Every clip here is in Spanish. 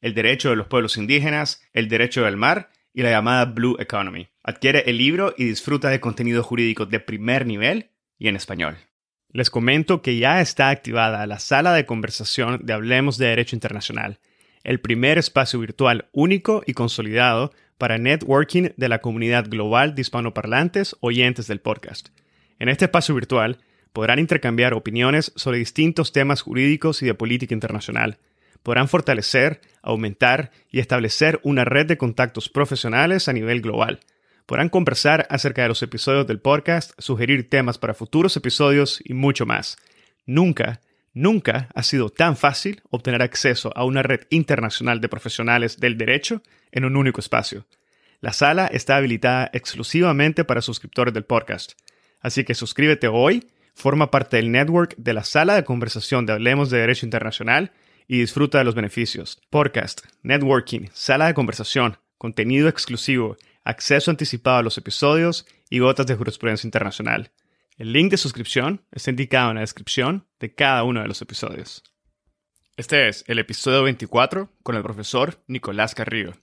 el derecho de los pueblos indígenas, el derecho del mar y la llamada Blue Economy. Adquiere el libro y disfruta de contenido jurídico de primer nivel y en español. Les comento que ya está activada la sala de conversación de Hablemos de Derecho Internacional, el primer espacio virtual único y consolidado para networking de la comunidad global de hispanoparlantes oyentes del podcast. En este espacio virtual podrán intercambiar opiniones sobre distintos temas jurídicos y de política internacional podrán fortalecer, aumentar y establecer una red de contactos profesionales a nivel global. Podrán conversar acerca de los episodios del podcast, sugerir temas para futuros episodios y mucho más. Nunca, nunca ha sido tan fácil obtener acceso a una red internacional de profesionales del derecho en un único espacio. La sala está habilitada exclusivamente para suscriptores del podcast. Así que suscríbete hoy, forma parte del network de la sala de conversación de Hablemos de Derecho Internacional y disfruta de los beneficios. Podcast, networking, sala de conversación, contenido exclusivo, acceso anticipado a los episodios y gotas de jurisprudencia internacional. El link de suscripción está indicado en la descripción de cada uno de los episodios. Este es el episodio 24 con el profesor Nicolás Carrillo.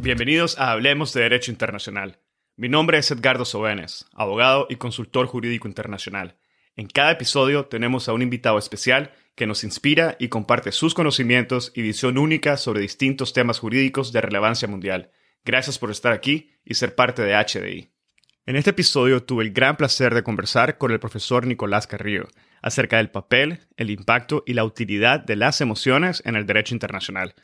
Bienvenidos a Hablemos de Derecho Internacional mi nombre es Edgardo Sobenes, abogado y consultor jurídico internacional. En cada episodio tenemos a un invitado especial que nos inspira y comparte sus conocimientos y visión única sobre distintos temas jurídicos de relevancia mundial. Gracias por estar aquí y ser parte de HDI. En este episodio tuve el gran placer de conversar con el profesor Nicolás Carrillo acerca del papel, el impacto y la utilidad de las emociones en el derecho internacional.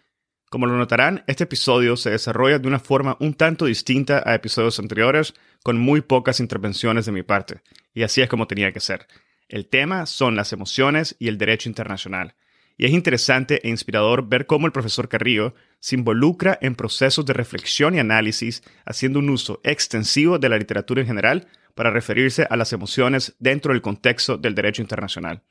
Como lo notarán, este episodio se desarrolla de una forma un tanto distinta a episodios anteriores, con muy pocas intervenciones de mi parte, y así es como tenía que ser. El tema son las emociones y el derecho internacional, y es interesante e inspirador ver cómo el profesor Carrillo se involucra en procesos de reflexión y análisis, haciendo un uso extensivo de la literatura en general para referirse a las emociones dentro del contexto del derecho internacional.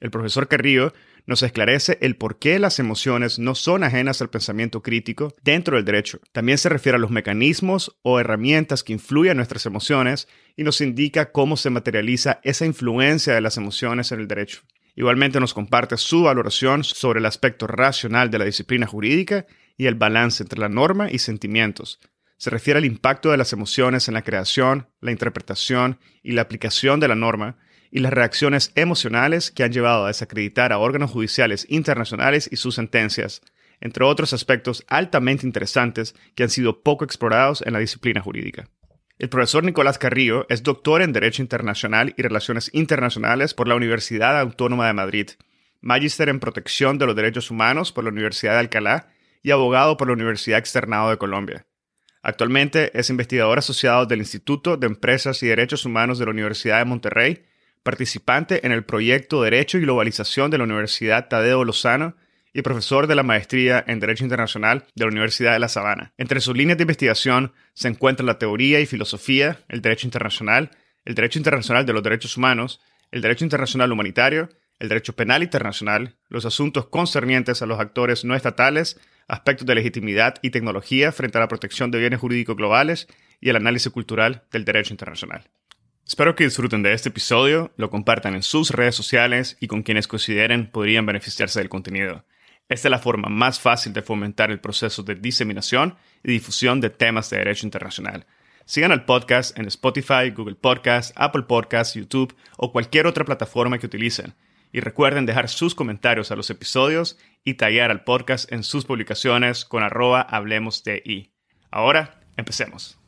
El profesor Carrillo nos esclarece el por qué las emociones no son ajenas al pensamiento crítico dentro del derecho. También se refiere a los mecanismos o herramientas que influyen en nuestras emociones y nos indica cómo se materializa esa influencia de las emociones en el derecho. Igualmente nos comparte su valoración sobre el aspecto racional de la disciplina jurídica y el balance entre la norma y sentimientos. Se refiere al impacto de las emociones en la creación, la interpretación y la aplicación de la norma y las reacciones emocionales que han llevado a desacreditar a órganos judiciales internacionales y sus sentencias, entre otros aspectos altamente interesantes que han sido poco explorados en la disciplina jurídica. El profesor Nicolás Carrillo es doctor en Derecho Internacional y Relaciones Internacionales por la Universidad Autónoma de Madrid, magíster en Protección de los Derechos Humanos por la Universidad de Alcalá y abogado por la Universidad Externado de Colombia. Actualmente es investigador asociado del Instituto de Empresas y Derechos Humanos de la Universidad de Monterrey participante en el proyecto Derecho y Globalización de la Universidad Tadeo Lozano y profesor de la maestría en Derecho Internacional de la Universidad de La Sabana. Entre sus líneas de investigación se encuentran la teoría y filosofía, el derecho internacional, el derecho internacional de los derechos humanos, el derecho internacional humanitario, el derecho penal internacional, los asuntos concernientes a los actores no estatales, aspectos de legitimidad y tecnología frente a la protección de bienes jurídicos globales y el análisis cultural del derecho internacional. Espero que disfruten de este episodio, lo compartan en sus redes sociales y con quienes consideren podrían beneficiarse del contenido. Esta es la forma más fácil de fomentar el proceso de diseminación y difusión de temas de derecho internacional. Sigan al podcast en Spotify, Google Podcasts, Apple Podcasts, YouTube o cualquier otra plataforma que utilicen. Y recuerden dejar sus comentarios a los episodios y tallar al podcast en sus publicaciones con arroba hablemos de i. Ahora, empecemos.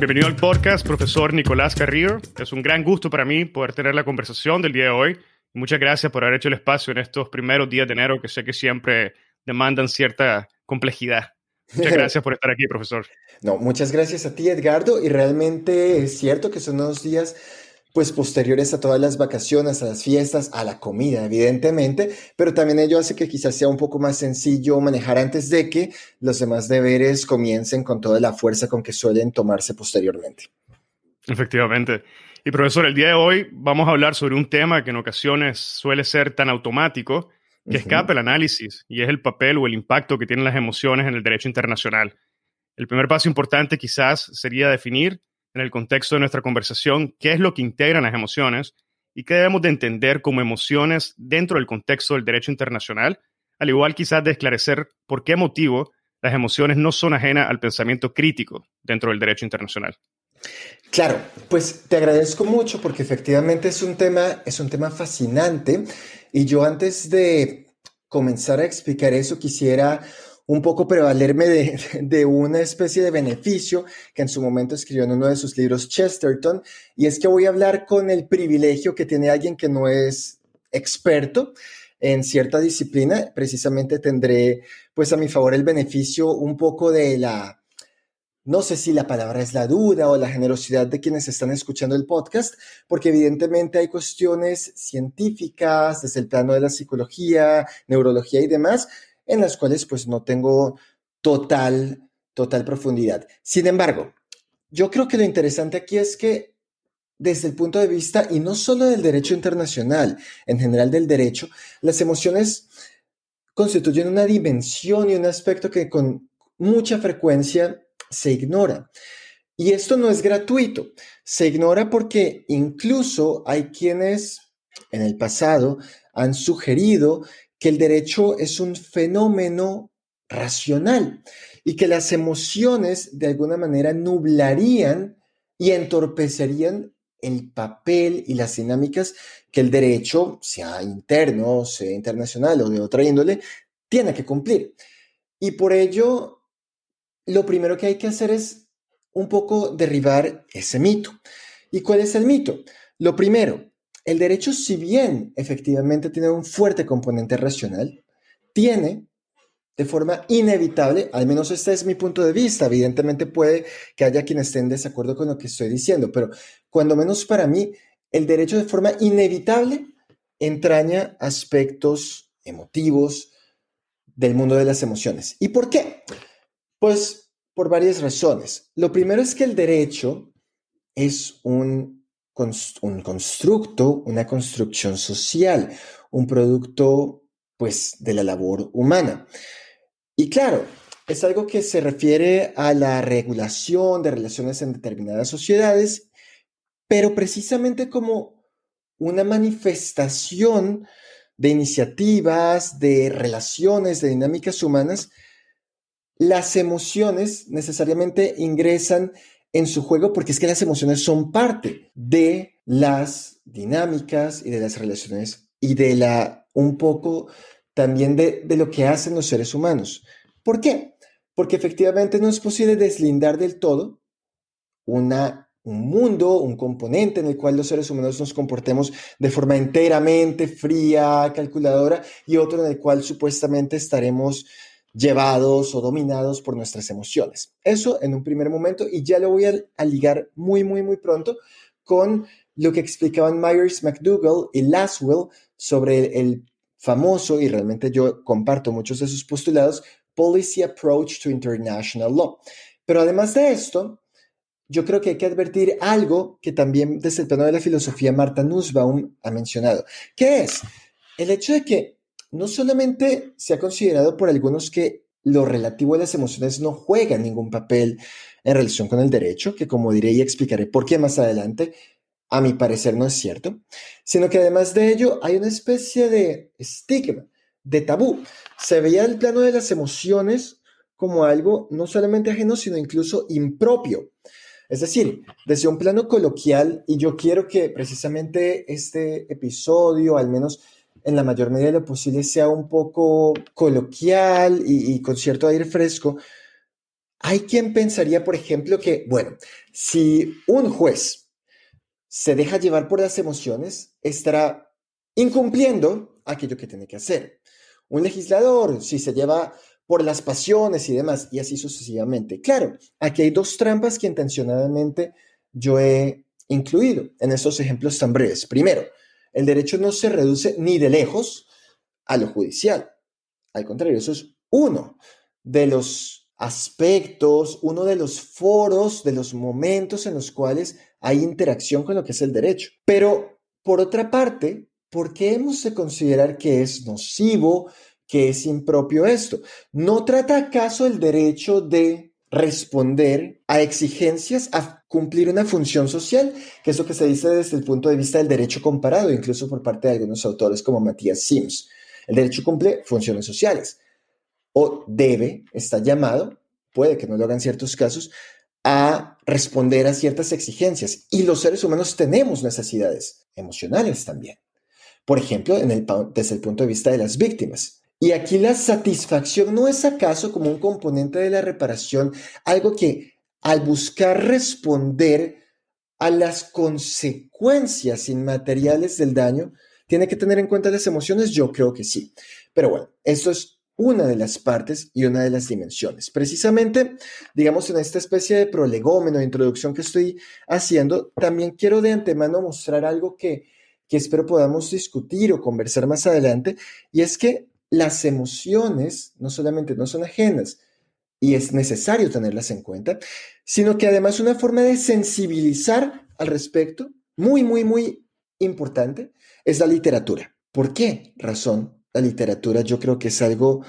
Bienvenido al podcast, profesor Nicolás Carrillo. Es un gran gusto para mí poder tener la conversación del día de hoy. Muchas gracias por haber hecho el espacio en estos primeros días de enero que sé que siempre demandan cierta complejidad. Muchas gracias por estar aquí, profesor. No, muchas gracias a ti, Edgardo. Y realmente es cierto que son unos días pues posteriores a todas las vacaciones, a las fiestas, a la comida, evidentemente, pero también ello hace que quizás sea un poco más sencillo manejar antes de que los demás deberes comiencen con toda la fuerza con que suelen tomarse posteriormente. Efectivamente. Y profesor, el día de hoy vamos a hablar sobre un tema que en ocasiones suele ser tan automático que escapa el análisis y es el papel o el impacto que tienen las emociones en el derecho internacional. El primer paso importante quizás sería definir en el contexto de nuestra conversación qué es lo que integran las emociones y qué debemos de entender como emociones dentro del contexto del derecho internacional, al igual quizás de esclarecer por qué motivo las emociones no son ajenas al pensamiento crítico dentro del derecho internacional. Claro, pues te agradezco mucho porque efectivamente es un tema, es un tema fascinante y yo antes de comenzar a explicar eso quisiera un poco prevalerme de, de, una especie de beneficio que en su momento escribió en uno de sus libros Chesterton, y es que voy a hablar con el privilegio que tiene alguien que no es experto en cierta disciplina, precisamente tendré pues a mi favor el beneficio un poco de la, no sé si la palabra es la duda o la generosidad de quienes están escuchando el podcast, porque evidentemente hay cuestiones científicas desde el plano de la psicología, neurología y demás, en las cuales pues no tengo total, total profundidad. Sin embargo, yo creo que lo interesante aquí es que desde el punto de vista, y no solo del derecho internacional, en general del derecho, las emociones constituyen una dimensión y un aspecto que con mucha frecuencia se ignora. Y esto no es gratuito. Se ignora porque incluso hay quienes en el pasado han sugerido que el derecho es un fenómeno racional y que las emociones de alguna manera nublarían y entorpecerían el papel y las dinámicas que el derecho, sea interno, sea internacional o de otra índole, tiene que cumplir. Y por ello, lo primero que hay que hacer es un poco derribar ese mito. ¿Y cuál es el mito? Lo primero, el derecho, si bien efectivamente tiene un fuerte componente racional, tiene de forma inevitable, al menos este es mi punto de vista, evidentemente puede que haya quienes estén en desacuerdo con lo que estoy diciendo, pero cuando menos para mí, el derecho de forma inevitable entraña aspectos emotivos del mundo de las emociones. ¿Y por qué? Pues por varias razones. Lo primero es que el derecho es un un constructo, una construcción social, un producto pues de la labor humana. Y claro, es algo que se refiere a la regulación de relaciones en determinadas sociedades, pero precisamente como una manifestación de iniciativas, de relaciones, de dinámicas humanas, las emociones necesariamente ingresan en su juego porque es que las emociones son parte de las dinámicas y de las relaciones y de la un poco también de, lo que hacen los seres humanos. ¿Por qué? Porque efectivamente no es posible deslindar del todo una, un mundo, un componente en el cual los seres humanos nos comportemos de forma enteramente fría, calculadora, y otro en el cual supuestamente estaremos llevados o dominados por nuestras emociones. Eso en un primer momento y ya lo voy a, ligar muy, muy, muy pronto con lo que explicaban Myers, McDougall y Laswell sobre el, famoso, y realmente yo comparto muchos de sus postulados, Policy Approach to International Law. Pero además de esto, yo creo que hay que advertir algo que también desde el plano de la filosofía Marta Nussbaum ha mencionado, que es el hecho de que no solamente se ha considerado por algunos que lo relativo a las emociones no juega ningún papel en relación con el derecho, que como diré y explicaré por qué más adelante, a mi parecer no es cierto, sino que además de ello hay una especie de estigma, de tabú. Se veía el plano de las emociones como algo no solamente ajeno, sino incluso impropio. Es decir, desde un plano coloquial, y yo quiero que precisamente este episodio, al menos en la mayor medida de lo posible sea un poco coloquial y, con cierto aire fresco, Hay quien pensaría, por ejemplo, que, bueno, si un juez se deja llevar por las emociones, estará incumpliendo aquello que tiene que hacer. Un legislador, si se lleva por las pasiones y demás, y así sucesivamente. Claro, aquí hay dos trampas que intencionadamente yo he incluido en estos ejemplos tan breves. Primero, el derecho no se reduce ni de lejos a lo judicial. Al contrario, eso es uno de los aspectos, uno de los foros, de los momentos en los cuales hay interacción con lo que es el derecho. Pero, por otra parte, ¿por qué hemos de considerar que es nocivo, que es impropio esto. ¿No trata acaso el derecho de responder a exigencias, a cumplir una función social, que es lo que se dice desde el punto de vista del derecho comparado, incluso por parte de algunos autores como Matías Sims? El derecho cumple funciones sociales o debe, está llamado, puede que no lo hagan ciertos casos, a responder a ciertas exigencias. Y los seres humanos tenemos necesidades emocionales también. Por ejemplo, desde el punto de vista de las víctimas. Y aquí la satisfacción no es acaso como un componente de la reparación, algo que al buscar responder a las consecuencias inmateriales del daño, tiene que tener en cuenta las emociones, yo creo que sí. Pero bueno, esto es una de las partes y una de las dimensiones. Precisamente, digamos, en esta especie de prolegómeno, de introducción que estoy haciendo, también quiero de antemano mostrar algo que, que espero podamos discutir o conversar más adelante, y es que las emociones no solamente no son ajenas y es necesario tenerlas en cuenta, sino que además una forma de sensibilizar al respecto, muy, muy, muy importante, es la literatura. ¿Por qué razón la literatura yo creo que es algo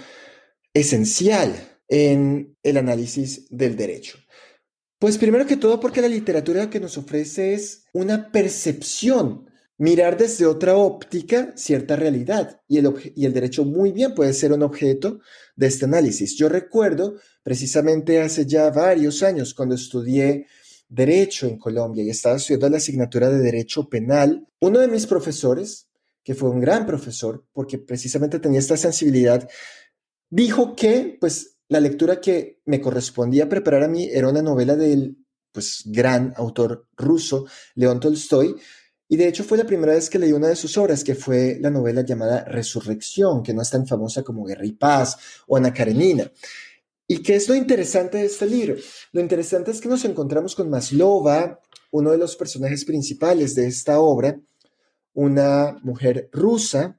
esencial en el análisis del derecho? Pues primero que todo porque la literatura que nos ofrece es una percepción mirar desde otra óptica cierta realidad y el, derecho muy bien puede ser un objeto de este análisis. Yo recuerdo precisamente hace ya varios años cuando estudié derecho en Colombia y estaba estudiando la asignatura de derecho penal, uno de mis profesores, que fue un gran profesor porque precisamente tenía esta sensibilidad, dijo que pues la lectura que me correspondía preparar a mí era una novela del pues gran autor ruso León Tolstoy, y de hecho fue la primera vez que leí una de sus obras, que fue la novela llamada Resurrección, que no es tan famosa como Guerra y Paz o Ana Karenina. ¿Y qué es lo interesante de este libro? Lo interesante es que nos encontramos con Maslova, uno de los personajes principales de esta obra, una mujer rusa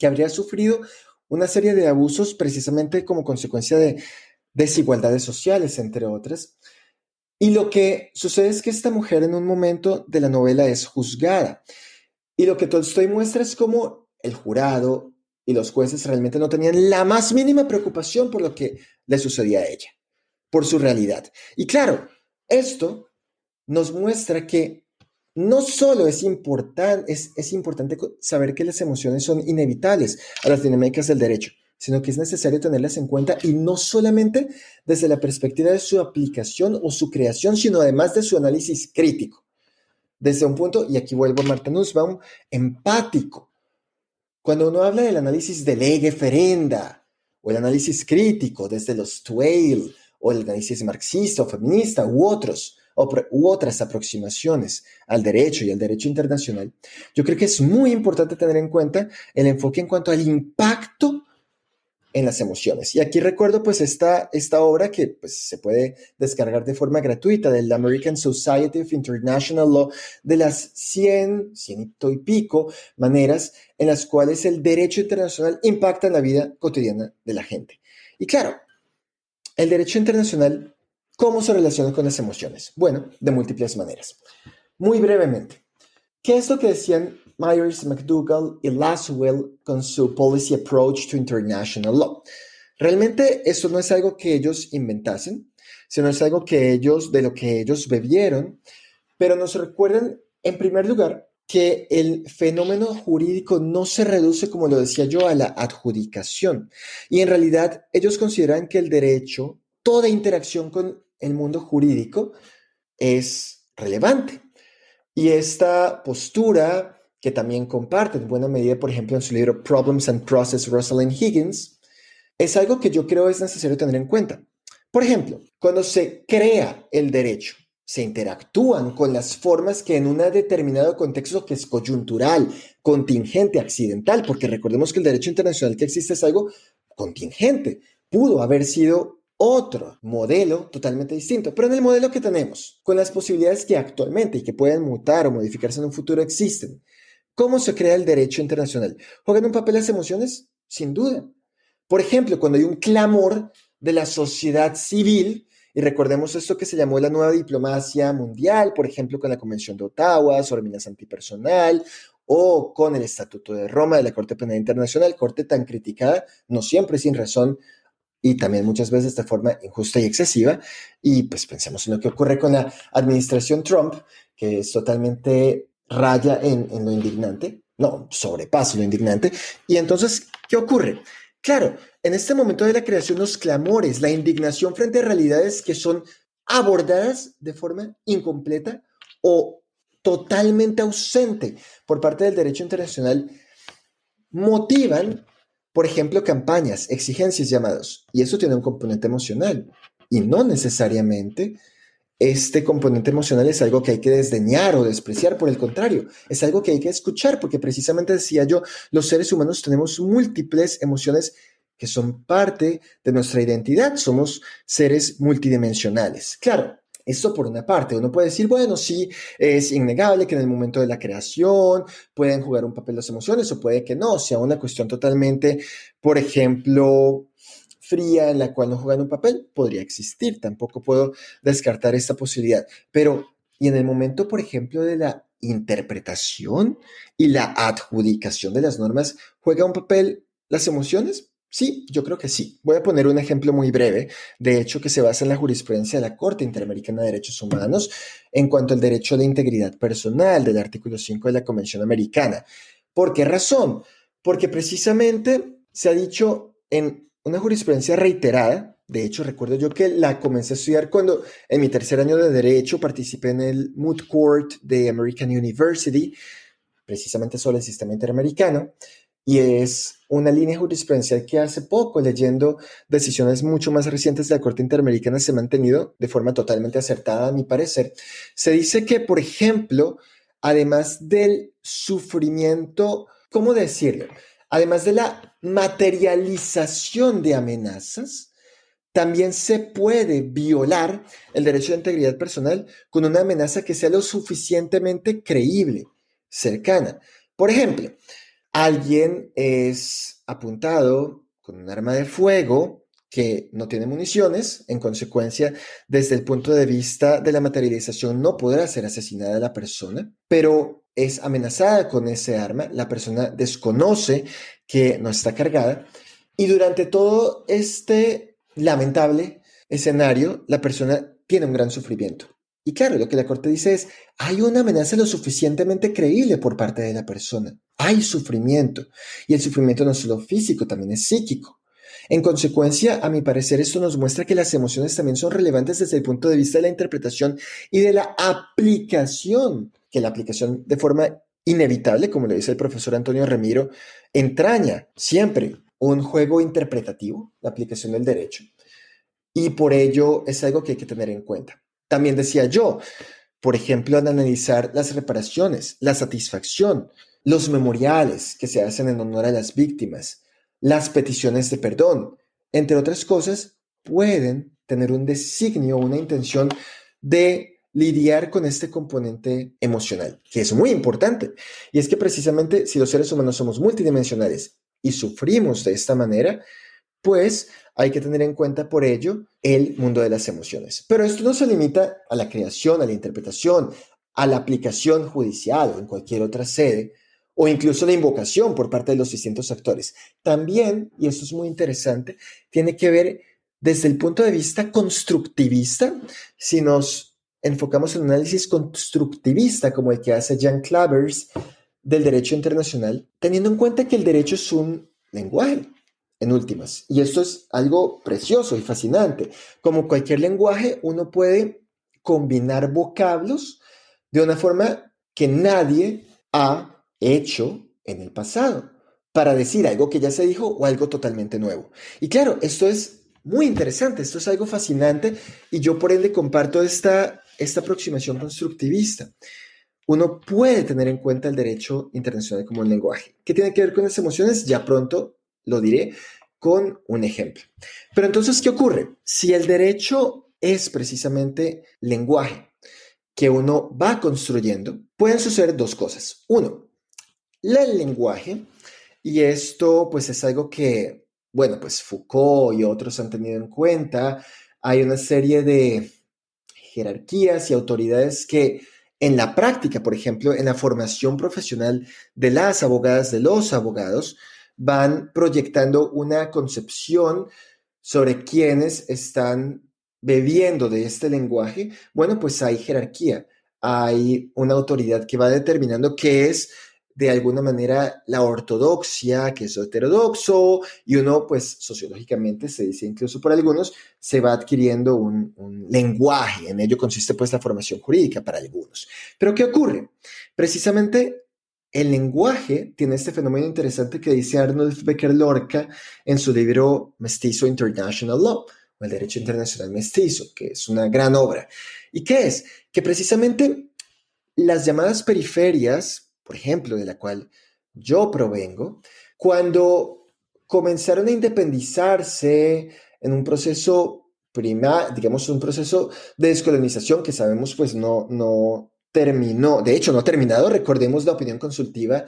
que habría sufrido una serie de abusos precisamente como consecuencia de desigualdades sociales, entre otras, y lo que sucede es que esta mujer en un momento de la novela es juzgada. Y lo que Tolstoy muestra es cómo el jurado y los jueces realmente no tenían la más mínima preocupación por lo que le sucedía a ella, por su realidad. Y claro, esto nos muestra que no solo es, es importante saber que las emociones son inevitables a las dinámicas del derecho, sino que es necesario tenerlas en cuenta y no solamente desde la perspectiva de su aplicación o su creación, sino además de su análisis crítico. Desde un punto, y aquí vuelvo a Marta Nussbaum, empático. Cuando uno habla del análisis de lege ferenda o el análisis crítico desde los Twail o el análisis marxista o feminista u otros, u otras aproximaciones al derecho y al derecho internacional, yo creo que es muy importante tener en cuenta el enfoque en cuanto al impacto en las emociones. Y aquí recuerdo pues esta, esta obra que pues, se puede descargar de forma gratuita del American Society of International Law de las 100, ciento y pico maneras en las cuales el derecho internacional impacta en la vida cotidiana de la gente. Y claro, el derecho internacional, ¿cómo se relaciona con las emociones? Bueno, de múltiples maneras. Muy brevemente, ¿qué es lo que decían Myers, McDougall y Laswell con su Policy Approach to International Law. Realmente esto no es algo que ellos inventasen, sino es algo que ellos, de lo que ellos bebieron, pero nos recuerdan, en primer lugar, que el fenómeno jurídico no se reduce, como lo decía yo, a la adjudicación. Y en realidad ellos consideran que el derecho, toda interacción con el mundo jurídico es relevante. Y esta postura que también comparte en buena medida, por ejemplo, en su libro Problems and Process, Rosalind Higgins, es algo que yo creo es necesario tener en cuenta. Por ejemplo, cuando se crea el derecho, se interactúan con las formas que en un determinado contexto que es coyuntural, contingente, accidental, porque recordemos que el derecho internacional que existe es algo contingente, pudo haber sido otro modelo totalmente distinto, pero en el modelo que tenemos, con las posibilidades que actualmente y que pueden mutar o modificarse en un futuro existen, ¿cómo se crea el derecho internacional? ¿Juegan un papel las emociones? Sin duda. Por ejemplo, cuando hay un clamor de la sociedad civil, y recordemos esto que se llamó la nueva diplomacia mundial, por ejemplo, con la Convención de Ottawa sobre minas antipersonal o con el Estatuto de Roma de la Corte Penal Internacional, corte tan criticada, no siempre sin razón y también muchas veces de forma injusta y excesiva. Y pues pensemos en lo que ocurre con la administración Trump, que es totalmente raya en, lo indignante, no, sobrepasa lo indignante. Y entonces, ¿qué ocurre? Claro, en este momento de la creación, los clamores, la indignación frente a realidades que son abordadas de forma incompleta o totalmente ausente por parte del derecho internacional, motivan por ejemplo, campañas, exigencias, llamados. Y eso tiene un componente emocional. Y no necesariamente este componente emocional es algo que hay que desdeñar o despreciar, por el contrario, es algo que hay que escuchar, porque precisamente decía yo, los seres humanos tenemos múltiples emociones que son parte de nuestra identidad, somos seres multidimensionales. Claro, esto por una parte, uno puede decir, bueno, sí, es innegable que en el momento de la creación pueden jugar un papel las emociones o puede que no, sea una cuestión totalmente, por ejemplo, fría en la cual no juegan un papel, podría existir, tampoco puedo descartar esta posibilidad. Pero, y en el momento, por ejemplo, de la interpretación y la adjudicación de las normas, ¿juega un papel las emociones? Sí, yo creo que sí. Voy a poner un ejemplo muy breve, de hecho, que se basa en la jurisprudencia de la Corte Interamericana de Derechos Humanos en cuanto al derecho a la integridad personal del artículo 5 de la Convención Americana. ¿Por qué razón? Porque precisamente se ha dicho en una jurisprudencia reiterada, de hecho, recuerdo yo que la comencé a estudiar cuando en mi tercer año de Derecho participé en el Moot Court de American University, precisamente sobre el sistema interamericano, y es una línea jurisprudencial que hace poco, leyendo decisiones mucho más recientes de la Corte Interamericana, se ha mantenido de forma totalmente acertada, a mi parecer. Se dice que, por ejemplo, además del sufrimiento, ¿cómo decirlo? Además de la materialización de amenazas, también se puede violar el derecho de integridad personal con una amenaza que sea lo suficientemente creíble, cercana. Por ejemplo, alguien es apuntado con un arma de fuego que no tiene municiones, en consecuencia, desde el punto de vista de la materialización, no podrá ser asesinada la persona, pero es amenazada con ese arma, la persona desconoce que no está cargada, y durante todo este lamentable escenario, la persona tiene un gran sufrimiento. Y claro, lo que la Corte dice es, hay una amenaza lo suficientemente creíble por parte de la persona. Hay sufrimiento. Y el sufrimiento no es solo físico, también es psíquico. En consecuencia, a mi parecer, esto nos muestra que las emociones también son relevantes desde el punto de vista de la interpretación y de la aplicación, que la aplicación de forma inevitable, como le dice el profesor Antonio Remiro, entraña siempre un juego interpretativo, la aplicación del derecho. Y por ello es algo que hay que tener en cuenta. También decía yo, por ejemplo, al analizar las reparaciones, la satisfacción, los memoriales que se hacen en honor a las víctimas, las peticiones de perdón, entre otras cosas, pueden tener un designio, una intención de lidiar con este componente emocional, que es muy importante. Y es que precisamente si los seres humanos somos multidimensionales y sufrimos de esta manera, pues hay que tener en cuenta por ello el mundo de las emociones. Pero esto no se limita a la creación, a la interpretación, a la aplicación judicial o en cualquier otra sede, o incluso la invocación por parte de los distintos actores. También, y esto es muy interesante, tiene que ver desde el punto de vista constructivista, si nos enfocamos en un análisis constructivista como el que hace Jan Clavers del derecho internacional, teniendo en cuenta que el derecho es un lenguaje, en últimas. Y esto es algo precioso y fascinante. Como cualquier lenguaje, uno puede combinar vocablos de una forma que nadie ha hecho en el pasado para decir algo que ya se dijo o algo totalmente nuevo. Y claro, esto es muy interesante, esto es algo fascinante y yo por ende comparto esta, esta aproximación constructivista. Uno puede tener en cuenta el derecho internacional como un lenguaje. ¿Qué tiene que ver con las emociones? Ya pronto lo diré con un ejemplo. Pero entonces, ¿qué ocurre? Si el derecho es precisamente lenguaje que uno va construyendo, pueden suceder dos cosas. Uno, el lenguaje, y esto pues es algo que bueno, pues Foucault y otros han tenido en cuenta, hay una serie de jerarquías y autoridades que en la práctica, por ejemplo, en la formación profesional de las abogadas, de los abogados, van proyectando una concepción sobre quienes están bebiendo de este lenguaje. Bueno, pues hay jerarquía, hay una autoridad que va determinando qué es de alguna manera la ortodoxia, que es heterodoxo, y uno, pues sociológicamente, se dice incluso por algunos, se va adquiriendo un, lenguaje, en ello consiste pues la formación jurídica para algunos. Pero ¿qué ocurre? Precisamente el lenguaje tiene este fenómeno interesante que dice Arnold Becker Lorca en su libro Mestizo International Law, o el Derecho Internacional Mestizo, que es una gran obra. ¿Y qué es? Que precisamente las llamadas periferias, por ejemplo, de la cual yo provengo, cuando comenzaron a independizarse en un proceso prima, digamos, un proceso de descolonización que sabemos pues no, no terminó, de hecho no ha terminado, recordemos la opinión consultiva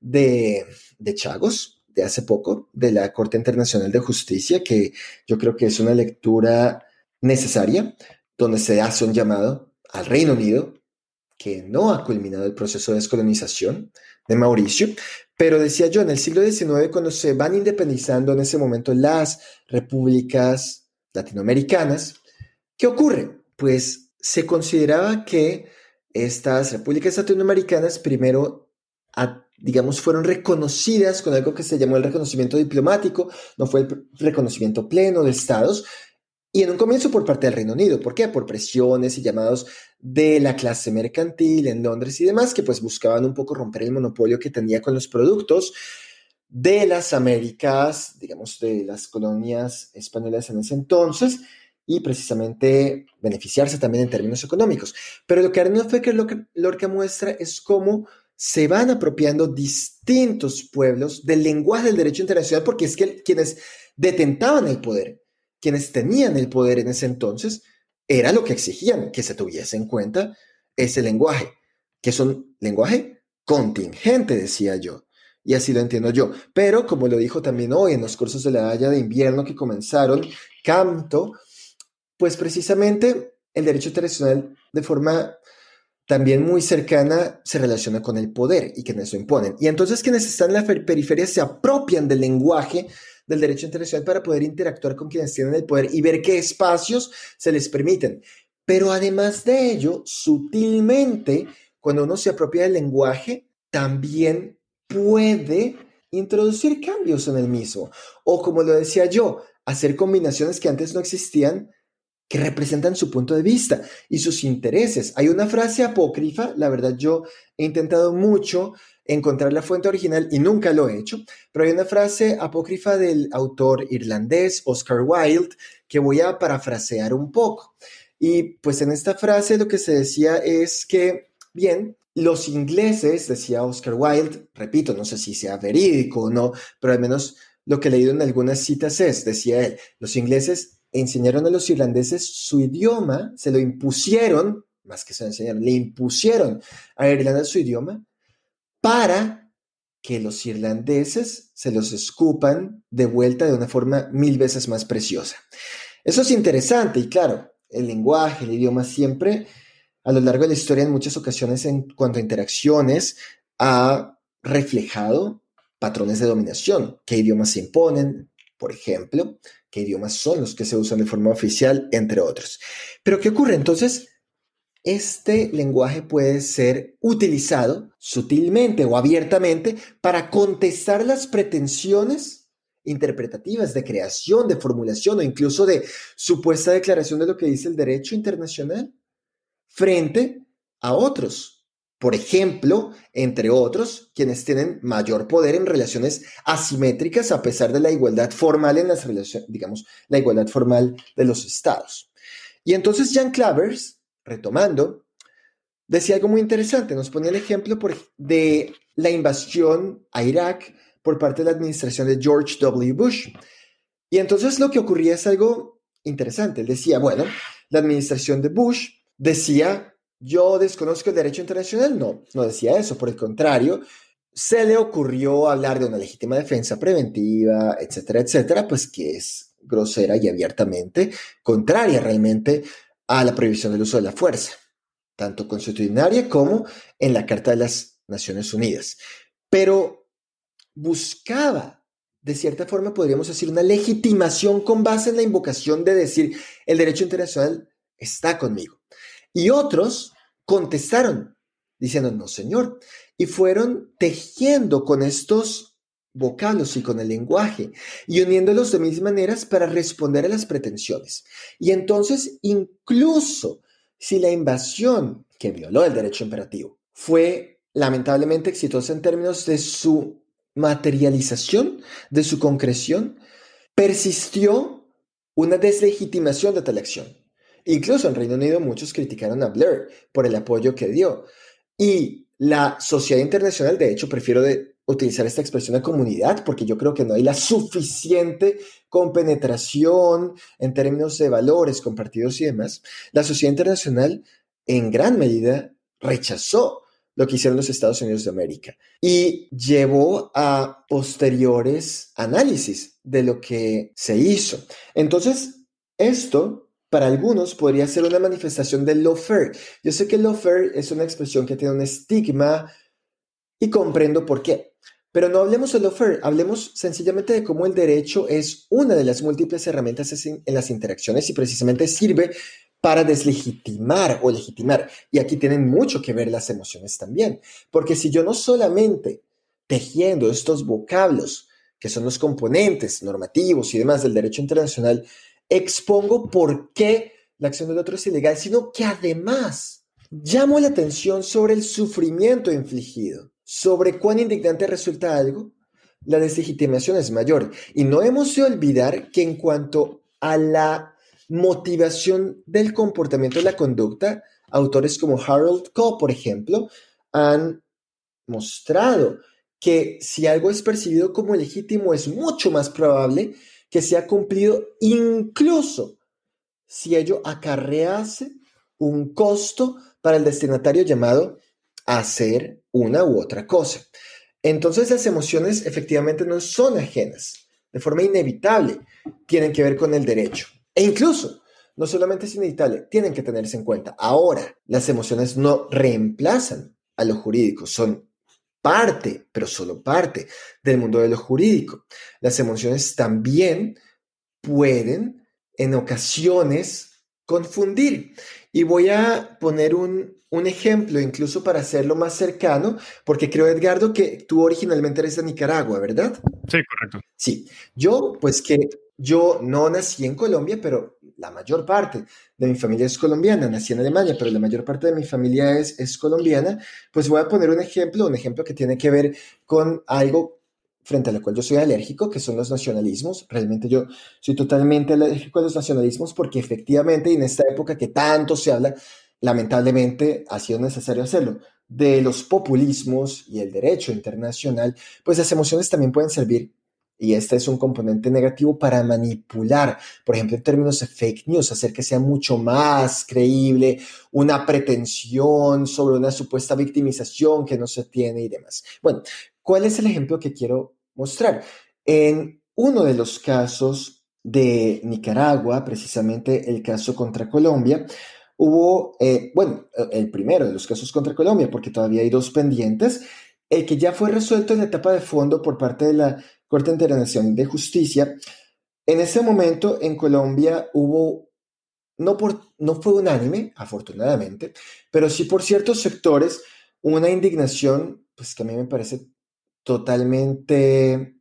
de, de Chagos de hace poco, de la Corte Internacional de Justicia, que yo creo que es una lectura necesaria, donde se hace un llamado al Reino Unido que no ha culminado el proceso de descolonización de Mauricio, pero decía yo, en el siglo XIX, cuando se van independizando en ese momento las repúblicas latinoamericanas, ¿qué ocurre? Pues se consideraba que estas repúblicas latinoamericanas primero, digamos, fueron reconocidas con algo que se llamó el reconocimiento diplomático, no fue el reconocimiento pleno de estados, y en un comienzo por parte del Reino Unido. ¿Por qué? Por presiones y llamados de la clase mercantil en Londres y demás, que pues buscaban un poco romper el monopolio que tenía con los productos de las Américas, digamos, de las colonias españolas en ese entonces, y precisamente beneficiarse también en términos económicos. Pero lo que Arnold Fecker Lorca muestra es cómo se van apropiando distintos pueblos del lenguaje del derecho internacional, porque es que quienes detentaban el poder quienes tenían el poder en ese entonces, era lo que exigían, que se tuviese en cuenta ese lenguaje, que es un lenguaje contingente, decía yo. Y así lo entiendo yo. Pero como lo dijo también hoy en los cursos de la Haya de invierno que comenzaron, Canto, pues precisamente el derecho internacional de forma también muy cercana se relaciona con el poder y quienes lo imponen. Y entonces quienes están en la periferia se apropian del lenguaje del derecho internacional para poder interactuar con quienes tienen el poder y ver qué espacios se les permiten. Pero además de ello, sutilmente, cuando uno se apropia del lenguaje, también puede introducir cambios en el mismo. O como lo decía yo, hacer combinaciones que antes no existían que representan su punto de vista y sus intereses. Hay una frase apócrifa, la verdad yo he intentado mucho encontrar la fuente original y nunca lo he hecho, pero hay una frase apócrifa del autor irlandés Oscar Wilde que voy a parafrasear un poco. Y pues en esta frase lo que se decía es que, bien, los ingleses, decía Oscar Wilde, repito, no sé si sea verídico o no, pero al menos lo que he leído en algunas citas es, decía él, los ingleses enseñaron a los irlandeses su idioma, se lo impusieron, más que se lo enseñaron, le impusieron a Irlanda su idioma para que los irlandeses se los escupan de vuelta de una forma mil veces más preciosa. Eso es interesante y claro, el lenguaje, el idioma siempre a lo largo de la historia en muchas ocasiones en cuanto a interacciones ha reflejado patrones de dominación, qué idiomas se imponen, por ejemplo, qué idiomas son los que se usan de forma oficial, entre otros. Pero ¿qué ocurre? Entonces, este lenguaje puede ser utilizado sutilmente o abiertamente para contestar las pretensiones interpretativas de creación, de formulación o incluso de supuesta declaración de lo que dice el derecho internacional frente a otros por ejemplo, entre otros, quienes tienen mayor poder en relaciones asimétricas a pesar de la igualdad formal en las relaciones, digamos, la igualdad formal de los estados. Y entonces Jan Clavers, retomando, decía algo muy interesante, nos ponía el ejemplo de la invasión a Irak por parte de la administración de George W. Bush. Y entonces lo que ocurría es algo interesante. Él decía, bueno, la administración de Bush decía, yo desconozco el derecho internacional. No, no decía eso. Por el contrario, se le ocurrió hablar de una legítima defensa preventiva, etcétera, etcétera, pues que es grosera y abiertamente contraria realmente a la prohibición del uso de la fuerza, tanto constitucionaria como en la Carta de las Naciones Unidas. Pero buscaba de cierta forma podríamos decir, una legitimación con base en la invocación de decir, el derecho internacional está conmigo. Y otros contestaron diciendo, no, señor, y fueron tejiendo con estos vocablos y con el lenguaje y uniéndolos de mis maneras para responder a las pretensiones. Y entonces, incluso si la invasión que violó el derecho imperativo fue lamentablemente exitosa en términos de su materialización de su concreción, persistió una deslegitimación de tal acción. Incluso en Reino Unido muchos criticaron a Blair por el apoyo que dio. Y la sociedad internacional, de hecho, prefiero de utilizar esta expresión de comunidad porque yo creo que no hay la suficiente compenetración en términos de valores compartidos y demás. La sociedad internacional en gran medida rechazó lo que hicieron los Estados Unidos de América y llevó a posteriores análisis de lo que se hizo. Entonces, esto para algunos podría ser una manifestación del lawfare. Yo sé que lawfare es una expresión que tiene un estigma y comprendo por qué. Pero no hablemos de lawfare, hablemos sencillamente de cómo el derecho es una de las múltiples herramientas en las interacciones y precisamente sirve para deslegitimar o legitimar. Y aquí tienen mucho que ver las emociones también, porque si yo no solamente tejiendo estos vocablos, que son los componentes normativos y demás del derecho internacional, expongo por qué la acción del otro es ilegal, sino que además llamo la atención sobre el sufrimiento infligido, sobre cuán indignante resulta algo, la deslegitimación es mayor. Y no hemos de olvidar que en cuanto a la motivación del comportamiento de la conducta, autores como Harold Coe, por ejemplo, han mostrado que si algo es percibido como legítimo es mucho más probable que sea cumplido incluso si ello acarrease un costo para el destinatario llamado hacer una u otra cosa. Entonces las emociones efectivamente no son ajenas, de forma inevitable tienen que ver con el derecho. E incluso, no solamente es inevitable, tienen que tenerse en cuenta. Ahora, las emociones no reemplazan a lo jurídico, son parte, pero solo parte del mundo de lo jurídico. Las emociones también pueden, en ocasiones, confundir. Y voy a poner un, un ejemplo, incluso para hacerlo más cercano, porque creo, Edgardo, que tú originalmente eres de Nicaragua, ¿verdad? Sí, correcto. Sí, yo pues que yo no nací en Colombia, pero la mayor parte de mi familia es colombiana. Nací en Alemania, pero la mayor parte de mi familia es, es colombiana. Pues voy a poner un ejemplo, un ejemplo que tiene que ver con algo frente a lo cual yo soy alérgico, que son los nacionalismos. Realmente yo soy totalmente alérgico a los nacionalismos porque efectivamente en esta época que tanto se habla, lamentablemente ha sido necesario hacerlo, de los populismos y el derecho internacional, pues las emociones también pueden servir y este es un componente negativo para manipular, por ejemplo, en términos de fake news, hacer que sea mucho más creíble una pretensión sobre una supuesta victimización que no se tiene y demás. Bueno, ¿cuál es el ejemplo que quiero mostrar? En uno de los casos de Nicaragua, precisamente el caso contra Colombia, hubo, eh, bueno, el primero de los casos contra Colombia, porque todavía hay dos pendientes, el que ya fue resuelto en la etapa de fondo por parte de la Corte Internacional de Justicia, en ese momento en Colombia hubo, no, por, no fue unánime, afortunadamente, pero sí por ciertos sectores, una indignación, pues que a mí me parece totalmente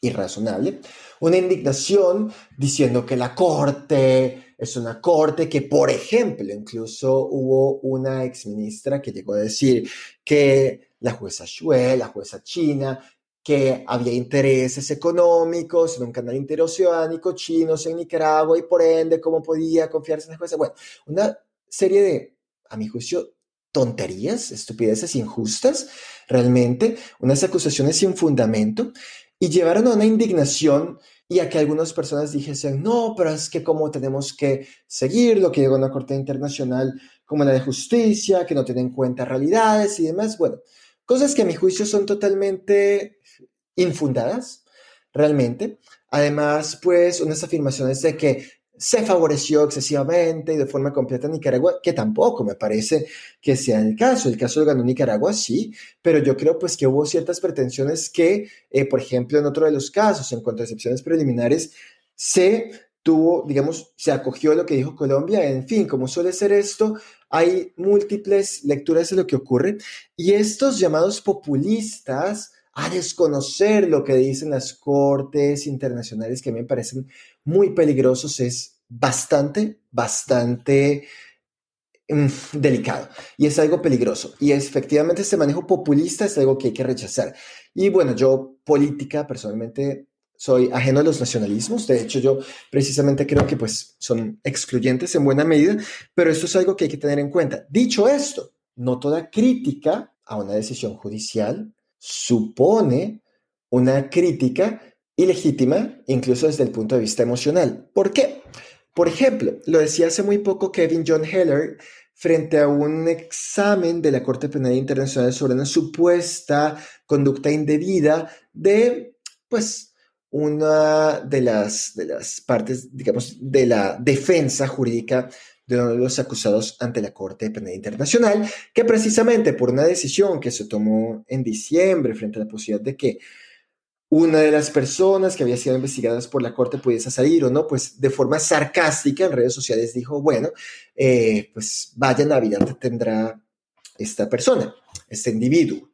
irrazonable, una indignación diciendo que la Corte es una corte que, por ejemplo, incluso hubo una exministra que llegó a decir que la jueza Xue, la jueza China, que había intereses económicos en un canal interoceánico, chinos en Nicaragua y por ende, ¿cómo podía confiarse en la jueza? Bueno, una serie de, a mi juicio, tonterías, estupideces injustas, realmente, unas acusaciones sin fundamento y llevaron a una indignación y a que algunas personas dijesen, no, pero es que cómo tenemos que seguir lo que llegó a una corte internacional como la de justicia, que no tiene en cuenta realidades y demás. Bueno, cosas que a mi juicio son totalmente infundadas, realmente. Además, pues, unas afirmaciones de que se favoreció excesivamente y de forma completa a Nicaragua, que tampoco me parece que sea el caso. El caso lo ganó Nicaragua, sí, pero yo creo pues que hubo ciertas pretensiones que, eh, por ejemplo, en otro de los casos, en cuanto a excepciones preliminares, se tuvo, digamos, se acogió lo que dijo Colombia. En fin, como suele ser esto, hay múltiples lecturas de lo que ocurre y estos llamados populistas a desconocer lo que dicen las cortes internacionales que a mí me parecen muy peligrosos es bastante, bastante mm, delicado y es algo peligroso. Y efectivamente este manejo populista es algo que hay que rechazar. Y bueno, yo política personalmente soy ajeno a los nacionalismos, de hecho yo precisamente creo que pues son excluyentes en buena medida, pero esto es algo que hay que tener en cuenta. Dicho esto, no toda crítica a una decisión judicial supone una crítica ilegítima, incluso desde el punto de vista emocional. ¿Por qué? Por ejemplo, lo decía hace muy poco Kevin John Heller frente a un examen de la Corte Penal Internacional sobre una supuesta conducta indebida de, pues, una de las, de las partes, digamos, de la defensa jurídica de uno de los acusados ante la Corte Penal Internacional, que precisamente por una decisión que se tomó en diciembre frente a la posibilidad de que una de las personas que había sido investigadas por la corte pudiese salir o no, pues de forma sarcástica en redes sociales dijo, bueno, eh, pues vaya Navidad tendrá esta persona, este individuo.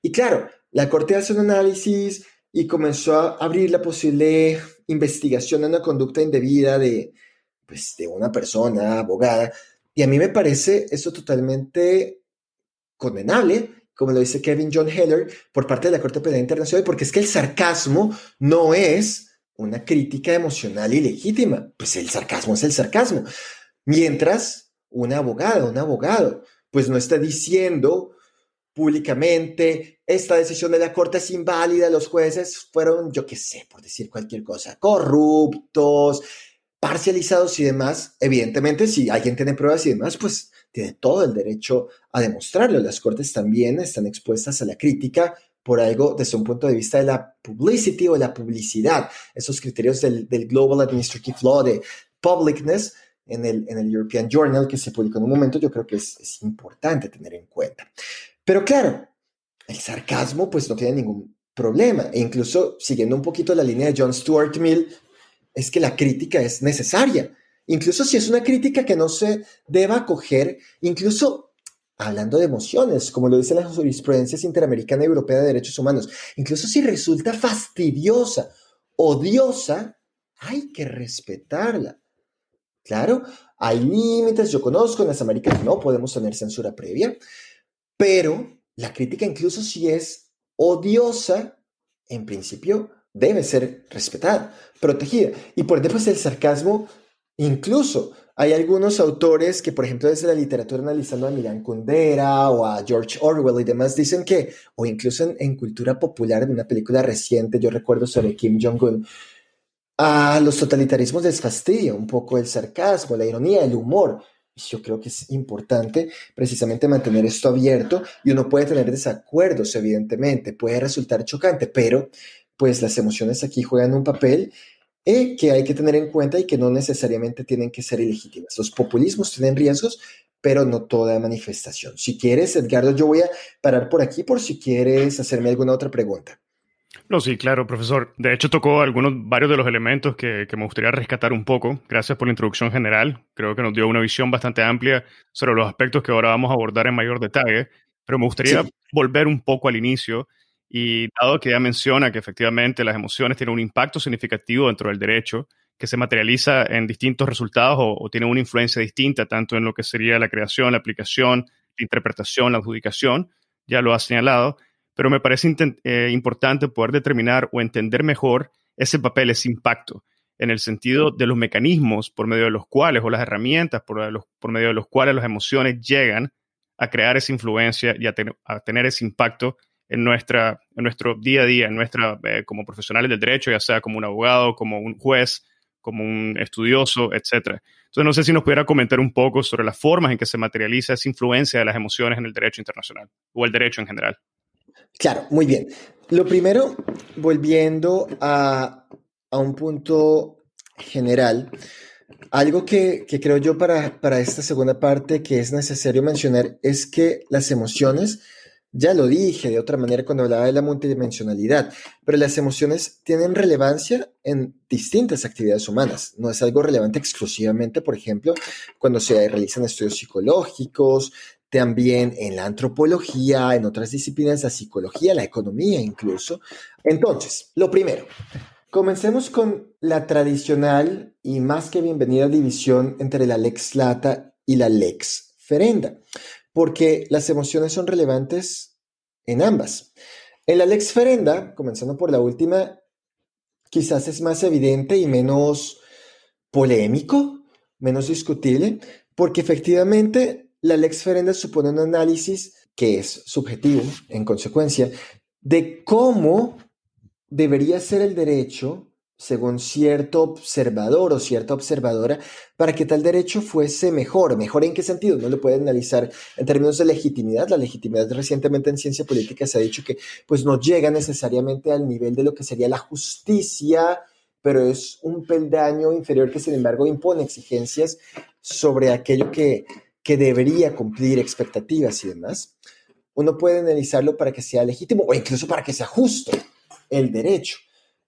Y claro, la corte hace un análisis y comenzó a abrir la posible investigación de una conducta indebida de, pues, de una persona abogada. Y a mí me parece eso totalmente condenable como lo dice Kevin John Heller, por parte de la Corte Penal Internacional, porque es que el sarcasmo no es una crítica emocional ilegítima, pues el sarcasmo es el sarcasmo. Mientras un abogado, un abogado, pues no está diciendo públicamente, esta decisión de la Corte es inválida, los jueces fueron, yo qué sé, por decir cualquier cosa, corruptos, parcializados y demás. Evidentemente, si alguien tiene pruebas y demás, pues tiene todo el derecho a demostrarlo. Las cortes también están expuestas a la crítica por algo desde un punto de vista de la publicity o la publicidad, esos criterios del, Global Administrative Law de publicness en el, European Journal que se publicó en un momento, yo creo que es, es importante tener en cuenta. Pero claro, el sarcasmo pues no tiene ningún problema e incluso siguiendo un poquito la línea de John Stuart Mill, es que la crítica es necesaria incluso si es una crítica que no se deba acoger, incluso hablando de emociones, como lo dicen las jurisprudencias interamericana y europea de derechos humanos, incluso si resulta fastidiosa, odiosa, hay que respetarla. Claro, hay límites, yo conozco, en las Américas no podemos tener censura previa, pero la crítica, incluso si es odiosa, en principio debe ser respetada, protegida. Y por ende, pues el sarcasmo Incluso hay algunos autores que, por ejemplo, desde la literatura analizando a Milan Kundera o a George Orwell y demás, dicen que, o incluso en, cultura popular, en una película reciente, yo recuerdo sobre Kim Jong-un, a los totalitarismos les fastidia un poco el sarcasmo, la ironía, el humor. Yo creo que es importante precisamente mantener esto abierto y uno puede tener desacuerdos, evidentemente, puede resultar chocante, pero pues las emociones aquí juegan un papel que hay que tener en cuenta y que no necesariamente tienen que ser ilegítimas. Los populismos tienen riesgos, pero no toda manifestación. Si quieres, Edgardo, yo voy a parar por aquí por si quieres hacerme alguna otra pregunta. No, sí, claro, profesor. De hecho, tocó algunos, varios de los elementos que, me gustaría rescatar un poco. Gracias por la introducción general. Creo que nos dio una visión bastante amplia sobre los aspectos que ahora vamos a abordar en mayor detalle. Pero me gustaría volver un poco al inicio y dado que ya menciona que efectivamente las emociones tienen un impacto significativo dentro del derecho, que se materializa en distintos resultados o, tiene una influencia distinta, tanto en lo que sería la creación, la aplicación, la interpretación, la adjudicación, ya lo ha señalado, pero me parece eh, importante poder determinar o entender mejor ese papel, ese impacto, en el sentido de los mecanismos por medio de los cuales, o las herramientas por, por medio de los cuales las emociones llegan a crear esa influencia y a, tener ese impacto en, nuestra, en nuestro día a día, en nuestra, eh, como profesionales del derecho, ya sea como un abogado, como un juez, como un estudioso, etc. Entonces, no sé si nos pudiera comentar un poco sobre las formas en que se materializa esa influencia de las emociones en el derecho internacional o el derecho en general. Claro, muy bien. Lo primero, volviendo a, a un punto general, algo que, que creo yo para, para esta segunda parte que es necesario mencionar es que las emociones, ya lo dije de otra manera cuando hablaba de la multidimensionalidad, pero las emociones tienen relevancia en distintas actividades humanas. No es algo relevante exclusivamente, por ejemplo, cuando se realizan estudios psicológicos, también en la antropología, en otras disciplinas, la psicología, la economía incluso. Entonces, lo primero, Comencemos con la tradicional y más que bienvenida división entre la lex lata y la lex ferenda, porque las emociones son relevantes en ambas. En la lex ferenda, comenzando por la última, quizás es más evidente y menos polémico, menos discutible, porque efectivamente la lex ferenda supone un análisis que es subjetivo, en consecuencia, de cómo debería ser el derecho según cierto observador o cierta observadora, para que tal derecho fuese mejor. ¿Mejor en qué sentido? No lo puede analizar en términos de legitimidad. La legitimidad recientemente en ciencia política se ha dicho que pues no llega necesariamente al nivel de lo que sería la justicia, pero es un peldaño inferior que sin embargo impone exigencias sobre aquello que, que debería cumplir expectativas y demás. Uno puede analizarlo para que sea legítimo o incluso para que sea justo el derecho.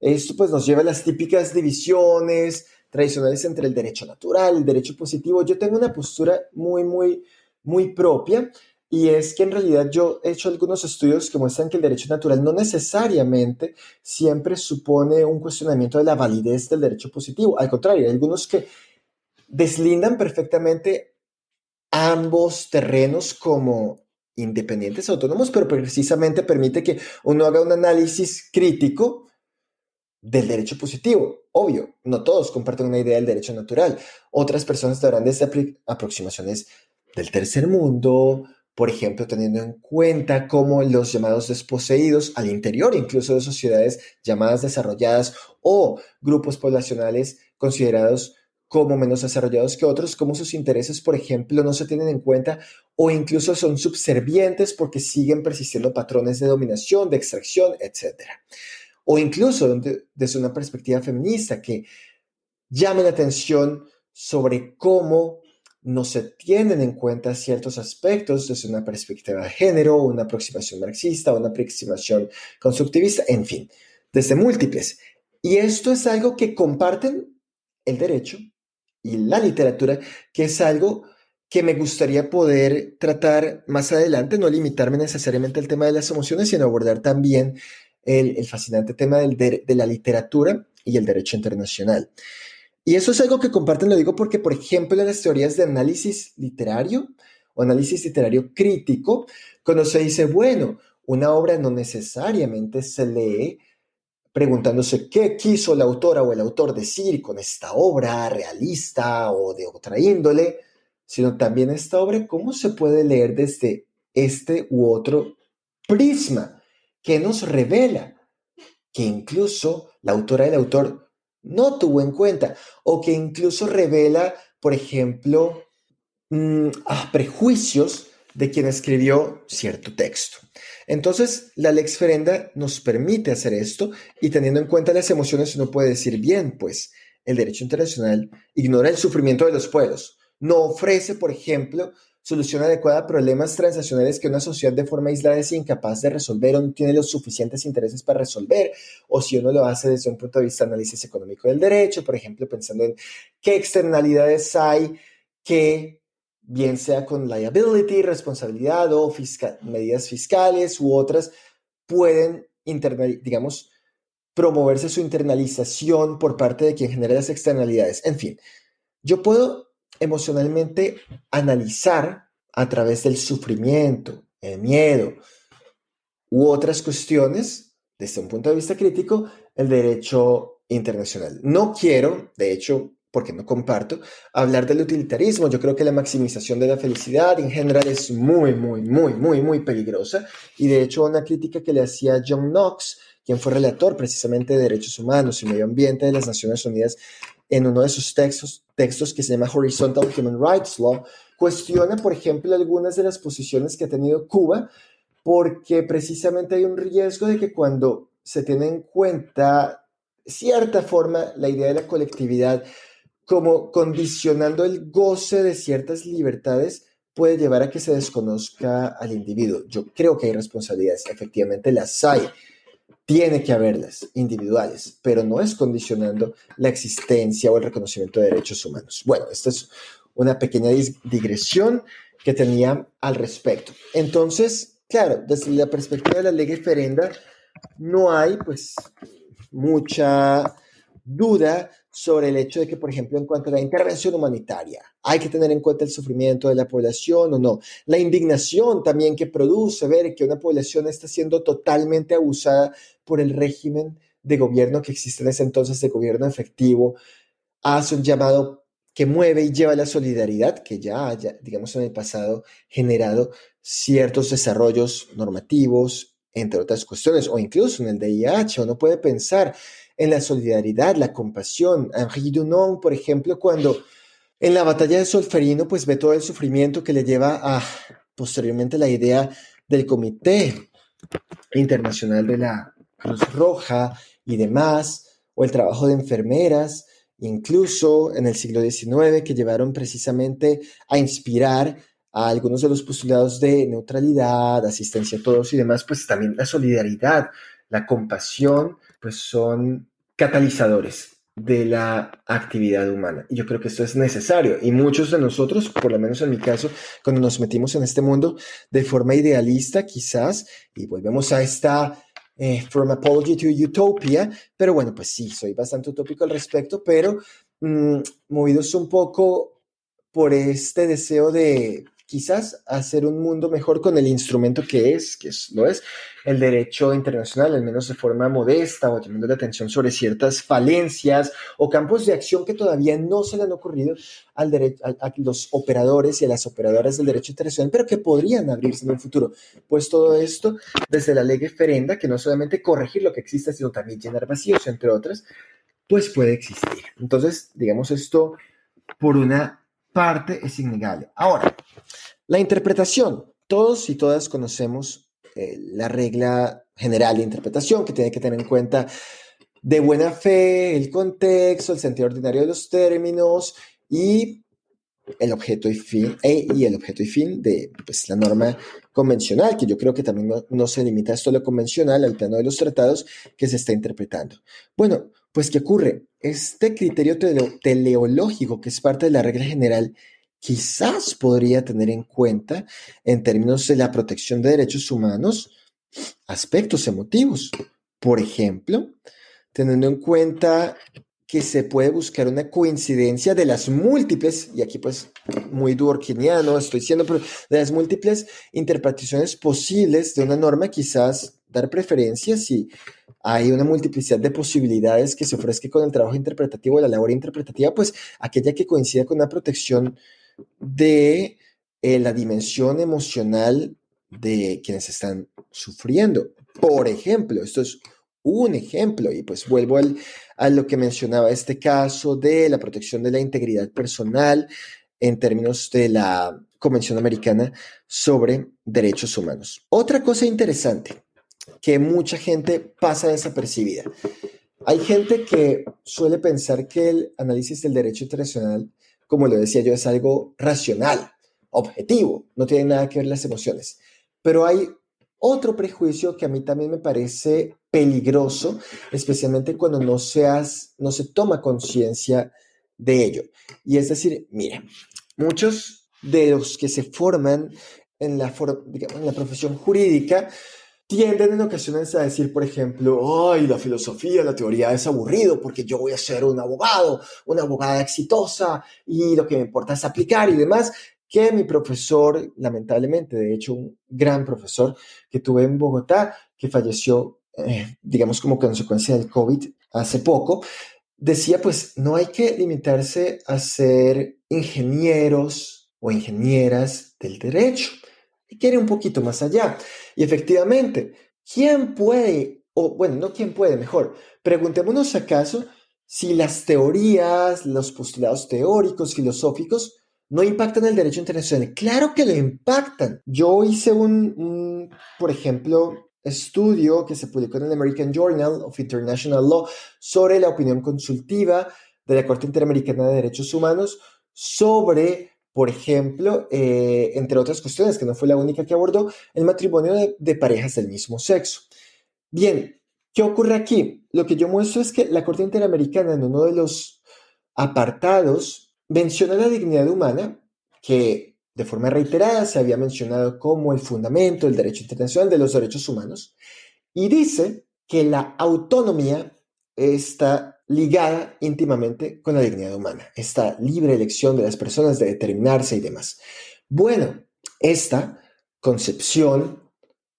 Esto pues nos lleva a las típicas divisiones tradicionales entre el derecho natural, el derecho positivo. Yo tengo una postura muy, muy, muy propia y es que en realidad yo he hecho algunos estudios que muestran que el derecho natural no necesariamente siempre supone un cuestionamiento de la validez del derecho positivo. Al contrario, hay algunos que deslindan perfectamente ambos terrenos como independientes, autónomos, pero precisamente permite que uno haga un análisis crítico del derecho positivo. Obvio, no todos comparten una idea del derecho natural. Otras personas darán desde aproximaciones del tercer mundo, por ejemplo, teniendo en cuenta cómo los llamados desposeídos al interior incluso de sociedades llamadas desarrolladas o grupos poblacionales considerados como menos desarrollados que otros, como sus intereses, por ejemplo, no se tienen en cuenta o incluso son subservientes porque siguen persistiendo patrones de dominación, de extracción, etc. O incluso desde una perspectiva feminista que llame la atención sobre cómo no se tienen en cuenta ciertos aspectos desde una perspectiva de género, una aproximación marxista, una aproximación constructivista, en fin, desde múltiples. Y esto es algo que comparten el derecho y la literatura, que es algo que me gustaría poder tratar más adelante, no limitarme necesariamente al tema de las emociones, sino abordar también el, fascinante tema del de, la literatura y el derecho internacional. Y eso es algo que comparten, lo digo porque, por ejemplo, en las teorías de análisis literario o análisis literario crítico, cuando se dice, bueno, una obra no necesariamente se lee preguntándose qué quiso la autora o el autor decir con esta obra realista o de otra índole, sino también esta obra, cómo se puede leer desde este u otro prisma que nos revela que incluso la autora del autor no tuvo en cuenta o que incluso revela, por ejemplo, mm, prejuicios de quien escribió cierto texto. Entonces, la lex ferenda nos permite hacer esto y teniendo en cuenta las emociones uno puede decir, bien, pues el derecho internacional ignora el sufrimiento de los pueblos, no ofrece, por ejemplo, solución adecuada a problemas transnacionales que una sociedad de forma aislada es incapaz de resolver o no tiene los suficientes intereses para resolver, o si uno lo hace desde un punto de vista de análisis económico del derecho, por ejemplo, pensando en qué externalidades hay que bien sea con liability, responsabilidad o medidas fiscales u otras, pueden, digamos, promoverse su internalización por parte de quien genera las externalidades. En fin, yo puedo emocionalmente analizar a través del sufrimiento, el miedo u otras cuestiones, desde un punto de vista crítico, el derecho internacional. No quiero, de hecho, porque no comparto, hablar del utilitarismo. Yo creo que la maximización de la felicidad en general es muy, muy, muy, muy, muy peligrosa. Y de hecho, una crítica que le hacía John Knox, quien fue relator precisamente de derechos humanos y medio ambiente de las Naciones Unidas, en uno de sus textos, textos que se llama Horizontal Human Rights Law, cuestiona, por ejemplo, algunas de las posiciones que ha tenido Cuba, porque precisamente hay un riesgo de que cuando se tiene en cuenta cierta forma la idea de la colectividad, como condicionando el goce de ciertas libertades puede llevar a que se desconozca al individuo. Yo creo que hay responsabilidades, efectivamente las hay, tiene que haberlas, individuales, pero no es condicionando la existencia o el reconocimiento de derechos humanos. Bueno, esta es una pequeña digresión que tenía al respecto. Entonces, claro, desde la perspectiva de la ley referenda, no hay pues mucha duda sobre el hecho de que, por ejemplo, en cuanto a la intervención humanitaria, hay que tener en cuenta el sufrimiento de la población o no. La indignación también que produce ver que una población está siendo totalmente abusada por el régimen de gobierno que existe en ese entonces, de gobierno efectivo, hace un llamado que mueve y lleva la solidaridad que ya haya, digamos, en el pasado generado ciertos desarrollos normativos, entre otras cuestiones, o incluso en el DIH, uno puede pensar en la solidaridad, la compasión. Henri Dunant, por ejemplo, cuando en la batalla de Solferino, pues ve todo el sufrimiento que le lleva a posteriormente la idea del Comité Internacional de la Cruz Roja y demás, o el trabajo de enfermeras, incluso en el siglo XIX, que llevaron precisamente a inspirar a algunos de los postulados de neutralidad, asistencia a todos y demás, pues también la solidaridad, la compasión, pues son catalizadores de la actividad humana. Y yo creo que esto es necesario. Y muchos de nosotros, por lo menos en mi caso, cuando nos metimos en este mundo de forma idealista, quizás, y volvemos a esta eh, From Apology to Utopia, pero bueno, pues sí, soy bastante utópico al respecto, pero mm, movidos un poco por este deseo de quizás hacer un mundo mejor con el instrumento que es, que es, lo es, el derecho internacional, al menos de forma modesta o llamando la atención sobre ciertas falencias o campos de acción que todavía no se le han ocurrido al derecho, a, los operadores y a las operadoras del derecho internacional, pero que podrían abrirse en el futuro. Pues todo esto desde la ley referenda, que no solamente corregir lo que existe, sino también llenar vacíos, entre otras, pues puede existir. Entonces, digamos esto por una parte es innegable. Ahora, la interpretación. Todos y todas conocemos eh, la regla general de interpretación que tiene que tener en cuenta de buena fe, el contexto, el sentido ordinario de los términos y el objeto y fin, e, y el objeto y fin de pues, la norma convencional, que yo creo que también no, se limita a esto lo convencional, al plano de los tratados que se está interpretando. Bueno, pues ¿qué ocurre? Este criterio teleológico, que es parte de la regla general, quizás podría tener en cuenta, en términos de la protección de derechos humanos, aspectos emotivos. Por ejemplo, teniendo en cuenta que se puede buscar una coincidencia de las múltiples, y aquí pues muy durkheimiano estoy diciendo, pero de las múltiples interpretaciones posibles de una norma, quizás dar preferencia si hay una multiplicidad de posibilidades que se ofrezca con el trabajo interpretativo, la labor interpretativa, pues aquella que coincida con una protección de eh, la dimensión emocional de quienes están sufriendo. Por ejemplo, esto es un ejemplo, y pues vuelvo al, a lo que mencionaba este caso de la protección de la integridad personal en términos de la Convención Americana sobre Derechos Humanos. Otra cosa interesante que mucha gente pasa desapercibida. Hay gente que suele pensar que el análisis del derecho internacional, como lo decía yo, es algo racional, objetivo, no tiene nada que ver las emociones. Pero hay otro prejuicio que a mí también me parece peligroso, especialmente cuando no, seas, no se toma conciencia de ello. Y es decir, mire, muchos de los que se forman en la, en la profesión jurídica tienden en ocasiones a decir, por ejemplo, ay, la filosofía, la teoría es aburrido porque yo voy a ser un abogado, una abogada exitosa y lo que me importa es aplicar y demás, que mi profesor, lamentablemente, de hecho, un gran profesor que tuve en Bogotá, que falleció, eh, digamos, como consecuencia del COVID hace poco, decía, pues no hay que limitarse a ser ingenieros o ingenieras del derecho. Y quiere un poquito más allá. Y efectivamente, ¿quién puede, o bueno, no quién puede, mejor, preguntémonos acaso si las teorías, los postulados teóricos, filosóficos, no impactan el derecho internacional. Claro que lo impactan. Yo hice un, un, por ejemplo, estudio que se publicó en el American Journal of International Law sobre la opinión consultiva de la Corte Interamericana de Derechos Humanos sobre, por ejemplo, eh, entre otras cuestiones, que no fue la única que abordó, el matrimonio de, de parejas del mismo sexo. Bien, ¿qué ocurre aquí? Lo que yo muestro es que la Corte Interamericana en uno de los apartados menciona la dignidad humana, que de forma reiterada se había mencionado como el fundamento del derecho internacional de los derechos humanos, y dice que la autonomía está ligada íntimamente con la dignidad humana, esta libre elección de las personas de determinarse y demás. Bueno, esta concepción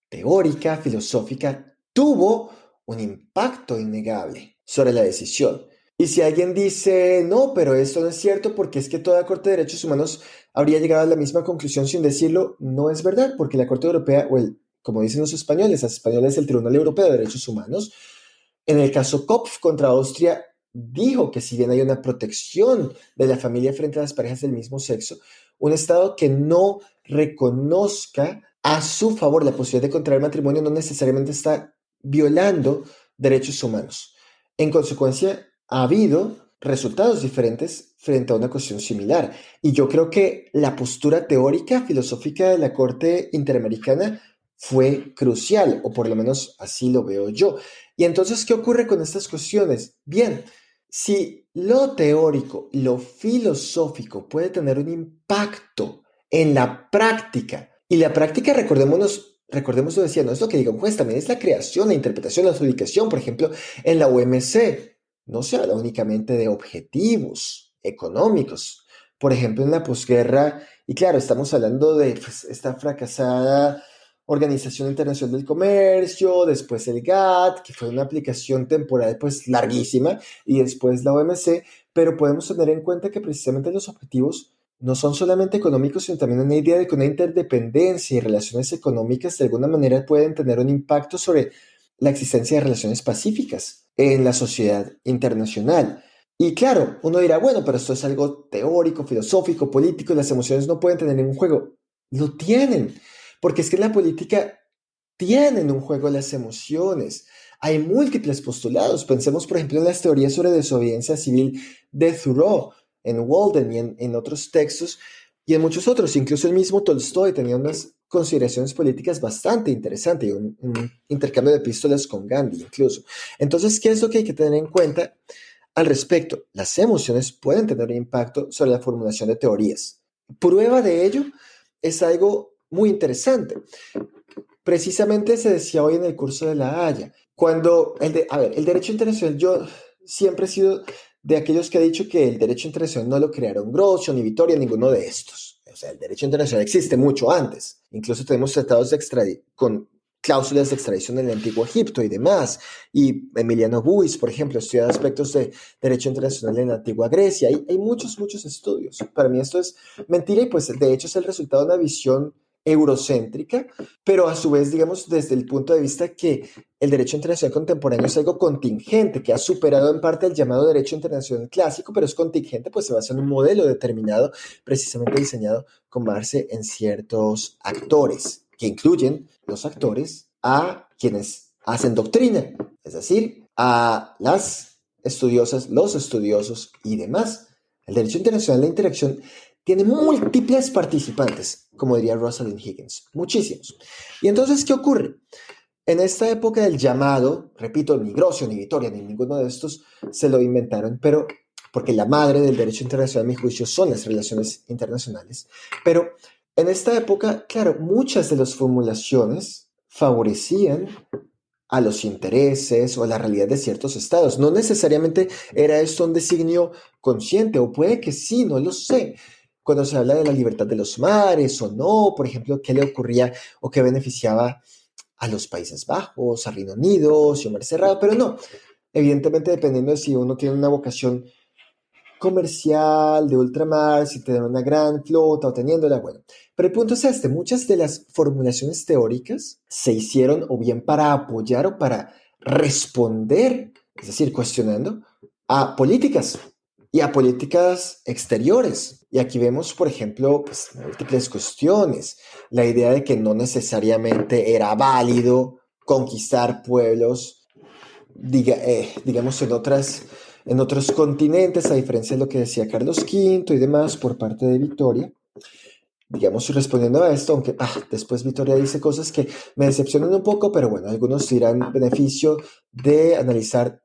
teórica, filosófica, tuvo un impacto innegable sobre la decisión. Y si alguien dice, no, pero esto no es cierto porque es que toda Corte de Derechos Humanos habría llegado a la misma conclusión sin decirlo, no es verdad, porque la Corte Europea, o el, como dicen los españoles, los españoles el Tribunal Europeo de Derechos Humanos, en el caso Kopf contra Austria, dijo que si bien hay una protección de la familia frente a las parejas del mismo sexo, un Estado que no reconozca a su favor la posibilidad de contraer matrimonio no necesariamente está violando derechos humanos. En consecuencia, ha habido resultados diferentes frente a una cuestión similar. Y yo creo que la postura teórica, filosófica de la Corte Interamericana fue crucial, o por lo menos así lo veo yo. Y entonces, ¿qué ocurre con estas cuestiones? Bien, si lo teórico, lo filosófico puede tener un impacto en la práctica, y la práctica, recordémonos, recordemos lo decía, no es lo que diga un juez, también es la creación, la interpretación, la adjudicación, por ejemplo, en la UMC no se habla únicamente de objetivos económicos. Por ejemplo, en la posguerra, y claro, estamos hablando de pues, esta fracasada Organización Internacional del Comercio, después el GATT, que fue una aplicación temporal pues larguísima, y después la OMC, pero podemos tener en cuenta que precisamente los objetivos no son solamente económicos, sino también una idea de que una interdependencia y relaciones económicas de alguna manera pueden tener un impacto sobre la existencia de relaciones pacíficas en la sociedad internacional. Y claro, uno dirá, bueno, pero esto es algo teórico, filosófico, político, las emociones no pueden tener ningún juego. Lo tienen, porque es que en la política tienen un juego las emociones. Hay múltiples postulados. Pensemos, por ejemplo, en las teorías sobre desobediencia civil de Thoreau, en Walden y en, en otros textos, y en muchos otros. Incluso el mismo Tolstoy tenía unas consideraciones políticas bastante interesante y un, intercambio de epístolas con Gandhi incluso. Entonces, ¿qué es lo que hay que tener en cuenta al respecto? Las emociones pueden tener un impacto sobre la formulación de teorías. Prueba de ello es algo muy interesante. Precisamente se decía hoy en el curso de la Haya, cuando, el de, a ver, el derecho internacional, yo siempre he sido de aquellos que ha dicho que el derecho internacional no lo crearon Groucho ni Vitoria, ninguno de estos. O sea, el derecho internacional existe mucho antes. Incluso tenemos tratados de con cláusulas de extradición en el antiguo Egipto y demás. Y Emiliano Buis, por ejemplo, estudia aspectos de derecho internacional en la antigua Grecia. Hay, hay muchos, muchos estudios. Para mí esto es mentira y pues de hecho es el resultado de una visión eurocéntrica, pero a su vez, digamos, desde el punto de vista que el derecho internacional contemporáneo es algo contingente, que ha superado en parte el llamado derecho internacional clásico, pero es contingente, pues se basa en un modelo determinado, precisamente diseñado con base en ciertos actores, que incluyen los actores a quienes hacen doctrina, es decir, a las estudiosas, los estudiosos y demás. El derecho internacional de interacción tiene múltiples participantes, como diría Rosalind Higgins, muchísimos. Y entonces, ¿qué ocurre? En esta época del llamado, repito, ni Grocio, ni Vitoria, ni ninguno de estos se lo inventaron, pero porque la madre del derecho internacional, a mi juicio, son las relaciones internacionales. Pero en esta época, claro, muchas de las formulaciones favorecían a los intereses o a la realidad de ciertos estados. No necesariamente era esto un designio consciente, o puede que sí, no lo sé. Cuando se habla de la libertad de los mares o no, por ejemplo, qué le ocurría o qué beneficiaba a los Países Bajos, a Reino Unido, si Mar Cerrado, pero no. Evidentemente, dependiendo de si uno tiene una vocación comercial de ultramar, si tiene una gran flota o teniéndola, bueno. Pero el punto es este, muchas de las formulaciones teóricas se hicieron o bien para apoyar o para responder, es decir, cuestionando a políticas y a políticas exteriores. Y aquí vemos, por ejemplo, pues, múltiples cuestiones. La idea de que no necesariamente era válido conquistar pueblos, diga, eh, digamos, en otras en otros continentes, a diferencia de lo que decía Carlos V y demás por parte de Victoria. Digamos, respondiendo a esto, aunque ah, después Victoria dice cosas que me decepcionan un poco, pero bueno, algunos dirán beneficio de analizar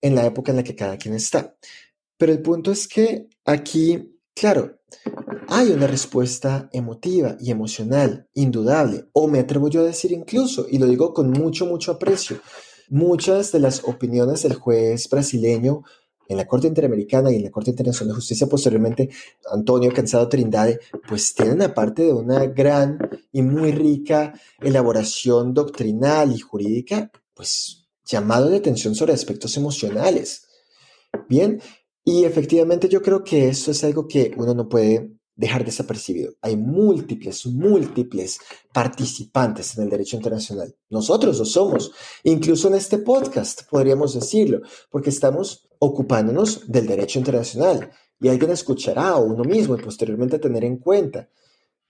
en la época en la que cada quien está. Pero el punto es que aquí, claro, hay una respuesta emotiva y emocional, indudable, o me atrevo yo a decir incluso, y lo digo con mucho, mucho aprecio, Muchas de las opiniones del juez brasileño en la Corte Interamericana y en la Corte Internacional de Justicia, posteriormente Antonio Cansado Trindade, pues tienen aparte de una gran y muy rica elaboración doctrinal y jurídica, pues llamado de atención sobre aspectos emocionales. Bien, y efectivamente yo creo que eso es algo que uno no puede dejar desapercibido. Hay múltiples, múltiples participantes en el derecho internacional. Nosotros lo somos. Incluso en este podcast podríamos decirlo, porque estamos ocupándonos del derecho internacional y alguien escuchará o uno mismo y posteriormente tener en cuenta.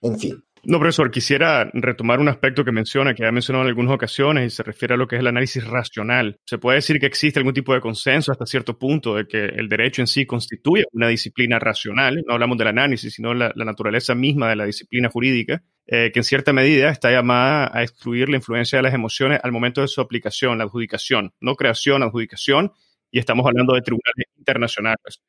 En fin, no, profesor, quisiera retomar un aspecto que menciona, que ha mencionado en algunas ocasiones, y se refiere a lo que es el análisis racional. Se puede decir que existe algún tipo de consenso hasta cierto punto de que el derecho en sí constituye una disciplina racional, no hablamos del análisis, sino la, la naturaleza misma de la disciplina jurídica, eh, que en cierta medida está llamada a excluir la influencia de las emociones al momento de su aplicación, la adjudicación, no creación, adjudicación, y estamos hablando de tribunales internacionales.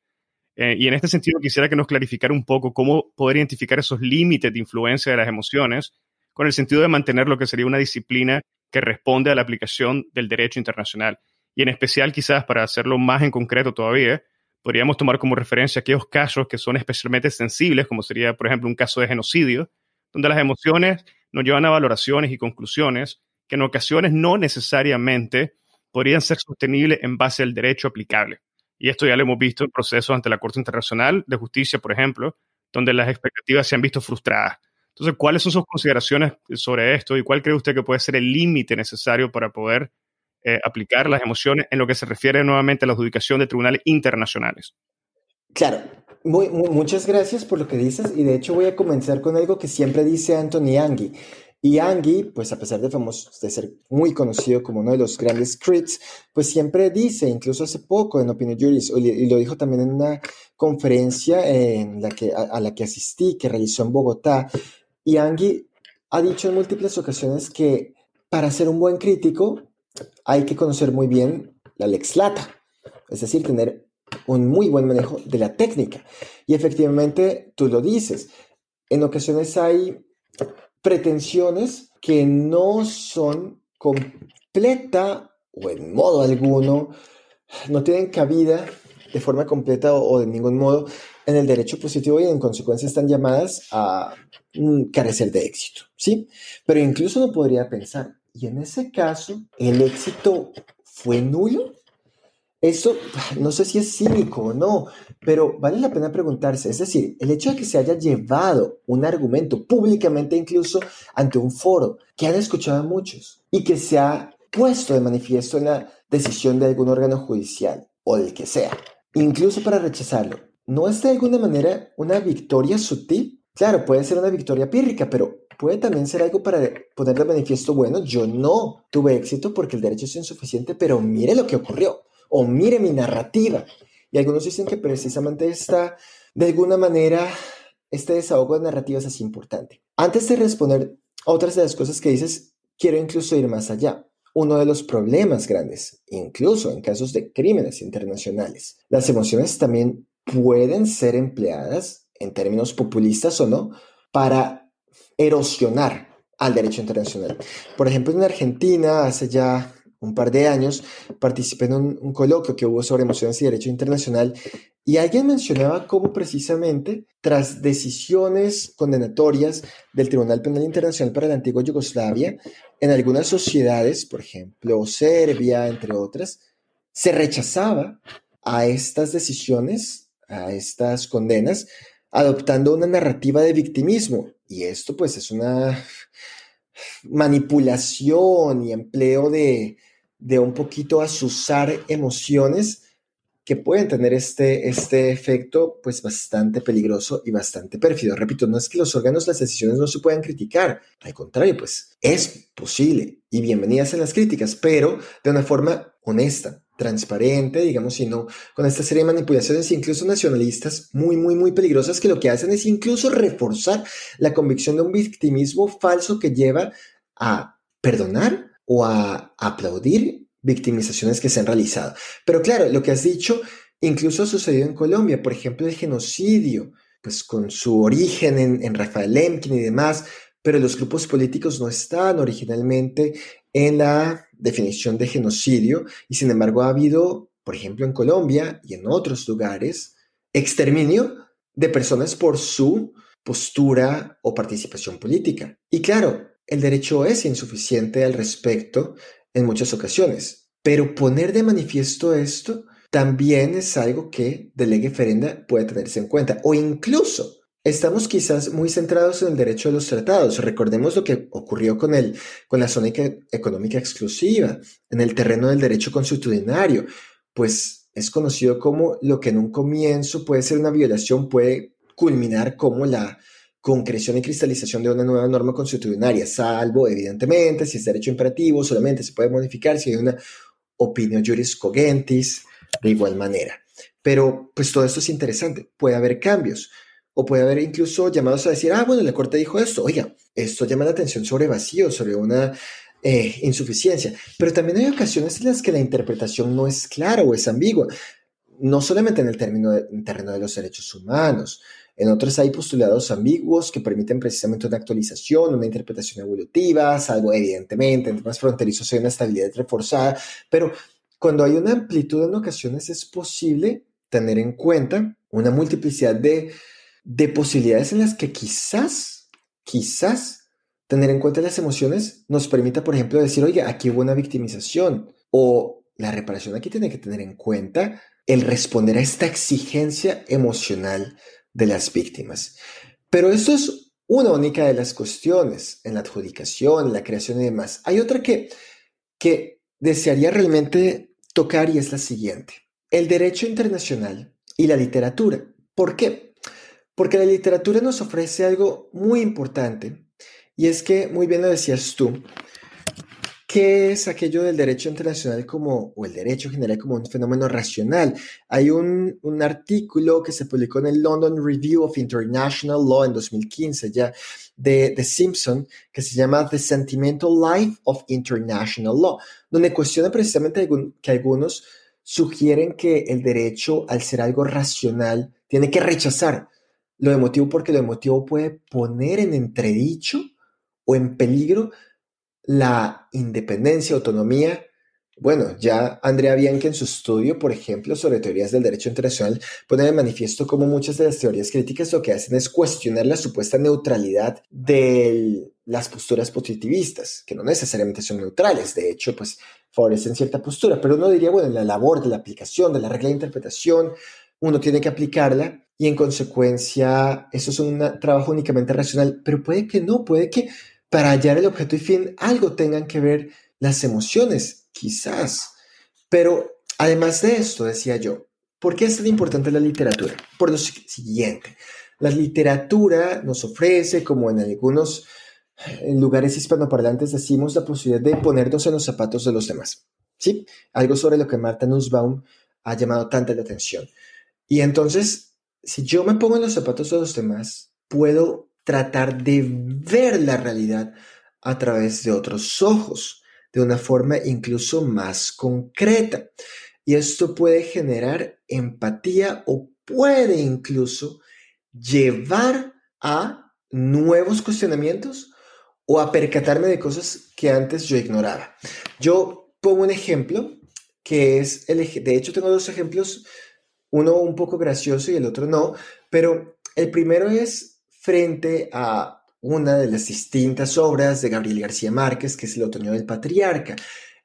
Eh, y en este sentido quisiera que nos clarificara un poco cómo poder identificar esos límites de influencia de las emociones con el sentido de mantener lo que sería una disciplina que responde a la aplicación del derecho internacional. Y en especial, quizás para hacerlo más en concreto todavía, podríamos tomar como referencia aquellos casos que son especialmente sensibles, como sería, por ejemplo, un caso de genocidio, donde las emociones nos llevan a valoraciones y conclusiones que en ocasiones no necesariamente podrían ser sostenibles en base al derecho aplicable. Y esto ya lo hemos visto en procesos ante la Corte Internacional de Justicia, por ejemplo, donde las expectativas se han visto frustradas. Entonces, ¿cuáles son sus consideraciones sobre esto y cuál cree usted que puede ser el límite necesario para poder eh, aplicar las emociones en lo que se refiere nuevamente a la adjudicación de tribunales internacionales? Claro, muy, muchas gracias por lo que dices y de hecho voy a comenzar con algo que siempre dice Anthony Angie y Angie, pues a pesar de, famoso, de ser muy conocido como uno de los grandes crits, pues siempre dice, incluso hace poco en Opinion Juris, y lo dijo también en una conferencia en la que, a, la que asistí, que realizó en Bogotá, y Angie ha dicho en múltiples ocasiones que para ser un buen crítico hay que conocer muy bien la lex lata, es decir, tener un muy buen manejo de la técnica. Y efectivamente, tú lo dices, en ocasiones hay pretensiones que no son completa o en modo alguno, no tienen cabida de forma completa o, de ningún modo en el derecho positivo y en consecuencia están llamadas a mm, carecer de éxito, ¿sí? Pero incluso no podría pensar, ¿y en ese caso el éxito fue nulo? Eso no sé si es cínico o no, pero vale la pena preguntarse. Es decir, el hecho de que se haya llevado un argumento públicamente incluso ante un foro que han escuchado a muchos y que se ha puesto de manifiesto en la decisión de algún órgano judicial o del que sea, incluso para rechazarlo, ¿no es de alguna manera una victoria sutil? Claro, puede ser una victoria pírrica, pero puede también ser algo para poner de manifiesto, bueno, yo no tuve éxito porque el derecho es insuficiente, pero mire lo que ocurrió o mire mi narrativa. Y algunos dicen que precisamente esta, de alguna manera, este desahogo de narrativas es importante. Antes de responder otras de las cosas que dices, quiero incluso ir más allá. Uno de los problemas grandes, incluso en casos de crímenes internacionales, las emociones también pueden ser empleadas, en términos populistas o no, para erosionar al derecho internacional. Por ejemplo, en Argentina, hace ya un par de años, participé en un, coloquio que hubo sobre emociones y derecho internacional y alguien mencionaba cómo precisamente tras decisiones condenatorias del Tribunal Penal Internacional para la antigua Yugoslavia, en algunas sociedades, por ejemplo Serbia, entre otras, se rechazaba a estas decisiones, a estas condenas, adoptando una narrativa de victimismo. Y esto pues es una manipulación y empleo de, de un poquito asusar emociones que pueden tener este, este efecto pues bastante peligroso y bastante pérfido. Repito, no es que los órganos, las decisiones no se puedan criticar, al contrario, pues es posible y bienvenidas en las críticas, pero de una forma honesta, transparente, digamos, sino con esta serie de manipulaciones, incluso nacionalistas, muy, muy, muy peligrosas, que lo que hacen es incluso reforzar la convicción de un victimismo falso que lleva a perdonar o a aplaudir victimizaciones que se han realizado. Pero claro, lo que has dicho incluso ha sucedido en Colombia, por ejemplo, el genocidio, pues con su origen en, en Rafael Lemkin y demás, pero los grupos políticos no están originalmente en la definición de genocidio y sin embargo ha habido, por ejemplo, en Colombia y en otros lugares, exterminio de personas por su postura o participación política. Y claro, el derecho es insuficiente al respecto en muchas ocasiones, pero poner de manifiesto esto también es algo que de ley ferenda puede tenerse en cuenta. O incluso estamos quizás muy centrados en el derecho de los tratados. Recordemos lo que ocurrió con, el, con la zona económica exclusiva, en el terreno del derecho constitucionario, pues es conocido como lo que en un comienzo puede ser una violación puede culminar como la concreción y cristalización de una nueva norma constitucionaria, salvo, evidentemente, si es derecho imperativo, solamente se puede modificar si hay una opinión juris de igual manera. Pero, pues todo esto es interesante, puede haber cambios, o puede haber incluso llamados a decir, ah, bueno, la Corte dijo esto, oiga, esto llama la atención sobre vacío, sobre una eh, insuficiencia, pero también hay ocasiones en las que la interpretación no es clara o es ambigua, no solamente en el término en terreno de los derechos humanos, en otros hay postulados ambiguos que permiten precisamente una actualización, una interpretación evolutiva, salvo evidentemente en temas fronterizos hay una estabilidad reforzada, pero cuando hay una amplitud en ocasiones es posible tener en cuenta una multiplicidad de, de posibilidades en las que quizás, quizás tener en cuenta las emociones nos permita, por ejemplo, decir, oye, aquí hubo una victimización o la reparación aquí tiene que tener en cuenta el responder a esta exigencia emocional de las víctimas. Pero esto es una única de las cuestiones en la adjudicación, en la creación y demás. Hay otra que, que desearía realmente tocar y es la siguiente. El derecho internacional y la literatura. ¿Por qué? Porque la literatura nos ofrece algo muy importante y es que, muy bien lo decías tú, ¿Qué es aquello del derecho internacional como, o el derecho general como un fenómeno racional? Hay un, un, artículo que se publicó en el London Review of International Law en 2015 ya de, de Simpson que se llama The Sentimental Life of International Law, donde cuestiona precisamente que algunos sugieren que el derecho, al ser algo racional, tiene que rechazar lo emotivo porque lo emotivo puede poner en entredicho o en peligro la independencia, autonomía. Bueno, ya Andrea Bianchi en su estudio, por ejemplo, sobre teorías del derecho internacional, pone de manifiesto cómo muchas de las teorías críticas lo que hacen es cuestionar la supuesta neutralidad de las posturas positivistas, que no necesariamente son neutrales, de hecho, pues favorecen cierta postura, pero uno diría, bueno, en la labor de la aplicación de la regla de interpretación, uno tiene que aplicarla y en consecuencia eso es un trabajo únicamente racional, pero puede que no, puede que para hallar el objeto y fin algo tengan que ver las emociones, quizás. Pero además de esto, decía yo, ¿por qué es tan importante la literatura? Por lo siguiente, la literatura nos ofrece, como en algunos lugares hispanoparlantes decimos, la posibilidad de ponernos en los zapatos de los demás. ¿Sí? Algo sobre lo que Marta Nussbaum ha llamado tanta la atención. Y entonces, si yo me pongo en los zapatos de los demás, puedo tratar de ver la realidad a través de otros ojos, de una forma incluso más concreta. Y esto puede generar empatía o puede incluso llevar a nuevos cuestionamientos o a percatarme de cosas que antes yo ignoraba. Yo pongo un ejemplo que es el de hecho tengo dos ejemplos, uno un poco gracioso y el otro no, pero el primero es frente a una de las distintas obras de Gabriel García Márquez, que es El Otoño del Patriarca.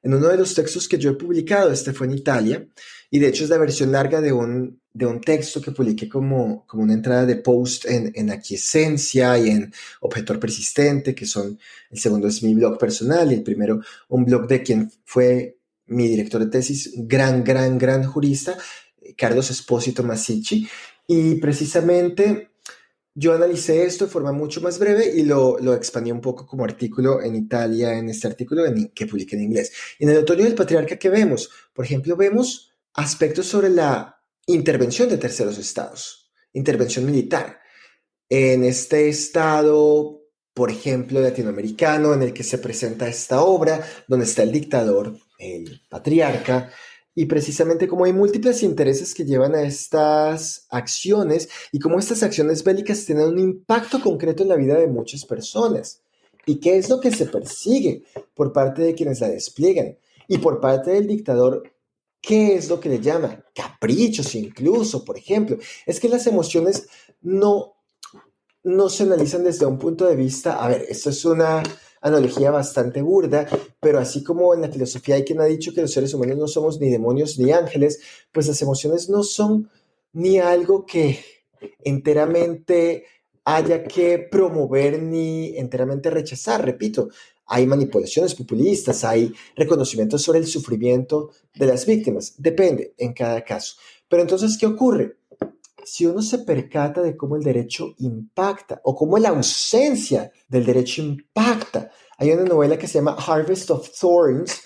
En uno de los textos que yo he publicado, este fue en Italia, y de hecho es la versión larga de un, de un texto que publiqué como, como una entrada de post en, en Aquiescencia y en Objetor Persistente, que son, el segundo es mi blog personal y el primero un blog de quien fue mi director de tesis, gran, gran, gran jurista, Carlos Espósito Masici, y precisamente yo analicé esto de forma mucho más breve y lo, lo expandí un poco como artículo en Italia, en este artículo en, que publiqué en inglés. en el otoño del patriarca, ¿qué vemos? Por ejemplo, vemos aspectos sobre la intervención de terceros estados, intervención militar. En este estado, por ejemplo, latinoamericano, en el que se presenta esta obra, donde está el dictador, el patriarca, y precisamente como hay múltiples intereses que llevan a estas acciones y como estas acciones bélicas tienen un impacto concreto en la vida de muchas personas. ¿Y qué es lo que se persigue por parte de quienes la despliegan? Y por parte del dictador, ¿qué es lo que le llama? Caprichos incluso, por ejemplo. Es que las emociones no, no se analizan desde un punto de vista, a ver, esto es una analogía bastante burda, pero así como en la filosofía hay quien ha dicho que los seres humanos no somos ni demonios ni ángeles, pues las emociones no son ni algo que enteramente haya que promover ni enteramente rechazar. Repito, hay manipulaciones populistas, hay reconocimientos sobre el sufrimiento de las víctimas. Depende en cada caso. Pero entonces, ¿qué ocurre? Si uno se percata de cómo el derecho impacta o cómo la ausencia del derecho impacta. Hay una novela que se llama Harvest of Thorns,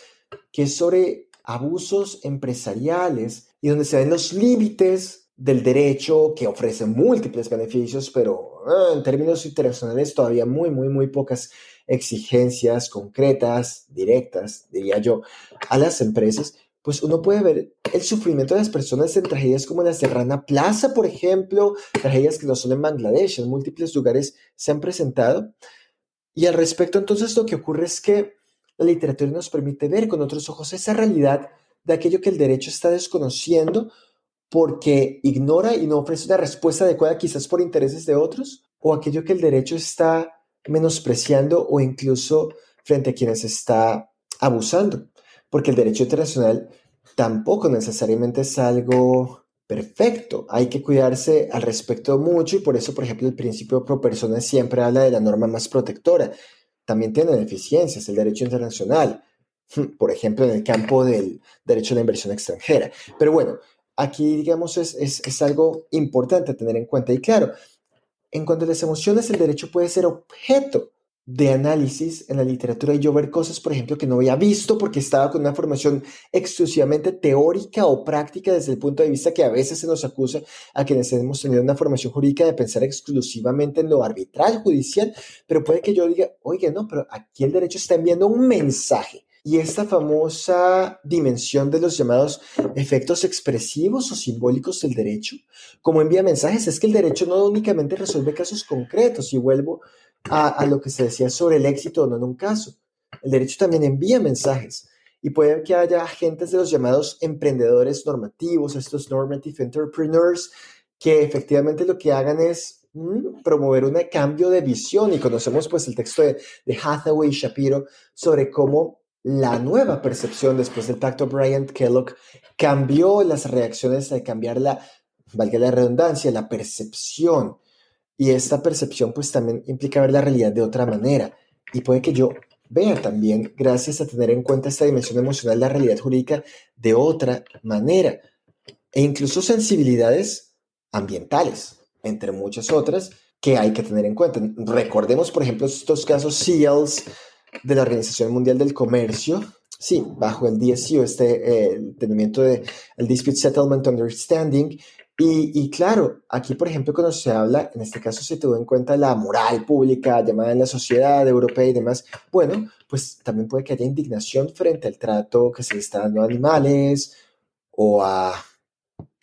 que es sobre abusos empresariales y donde se ven los límites del derecho que ofrece múltiples beneficios, pero ah, en términos internacionales todavía muy, muy, muy pocas exigencias concretas, directas, diría yo, a las empresas pues uno puede ver el sufrimiento de las personas en tragedias como las de Rana Plaza, por ejemplo, tragedias que no son en Bangladesh, en múltiples lugares se han presentado. Y al respecto, entonces, lo que ocurre es que la literatura nos permite ver con otros ojos esa realidad de aquello que el derecho está desconociendo porque ignora y no ofrece una respuesta adecuada quizás por intereses de otros, o aquello que el derecho está menospreciando o incluso frente a quienes está abusando porque el derecho internacional tampoco necesariamente es algo perfecto. Hay que cuidarse al respecto mucho y por eso, por ejemplo, el principio pro persona siempre habla de la norma más protectora. También tiene deficiencias el derecho internacional, por ejemplo, en el campo del derecho a la inversión extranjera. Pero bueno, aquí, digamos, es, es, es algo importante tener en cuenta. Y claro, en cuanto a las emociones, el derecho puede ser objeto de análisis en la literatura y yo ver cosas, por ejemplo, que no había visto porque estaba con una formación exclusivamente teórica o práctica desde el punto de vista que a veces se nos acusa a quienes hemos tenido una formación jurídica de pensar exclusivamente en lo arbitral judicial, pero puede que yo diga, oye, no, pero aquí el derecho está enviando un mensaje. Y esta famosa dimensión de los llamados efectos expresivos o simbólicos del derecho, como envía mensajes, es que el derecho no únicamente resuelve casos concretos, y vuelvo a, lo que se decía sobre el éxito o no en un caso. El derecho también envía mensajes y puede que haya agentes de los llamados emprendedores normativos, estos normative entrepreneurs, que efectivamente lo que hagan es mm, promover un cambio de visión y conocemos pues el texto de, Hathaway y Shapiro sobre cómo la nueva percepción después del pacto Bryant-Kellogg cambió las reacciones de cambiar la, valga la redundancia, la percepción y esta percepción pues también implica ver la realidad de otra manera. Y puede que yo vea también, gracias a tener en cuenta esta dimensión emocional, la realidad jurídica de otra manera. E incluso sensibilidades ambientales, entre muchas otras, que hay que tener en cuenta. Recordemos, por ejemplo, estos casos SEALS de la Organización Mundial del Comercio, sí, bajo el DSU, este el entendimiento de el Dispute Settlement Understanding, y, claro, aquí, por ejemplo, cuando se habla, en este caso se tuvo en cuenta la moral pública llamada en la sociedad europea y demás, bueno, pues también puede que haya indignación frente al trato que se le está dando a animales o a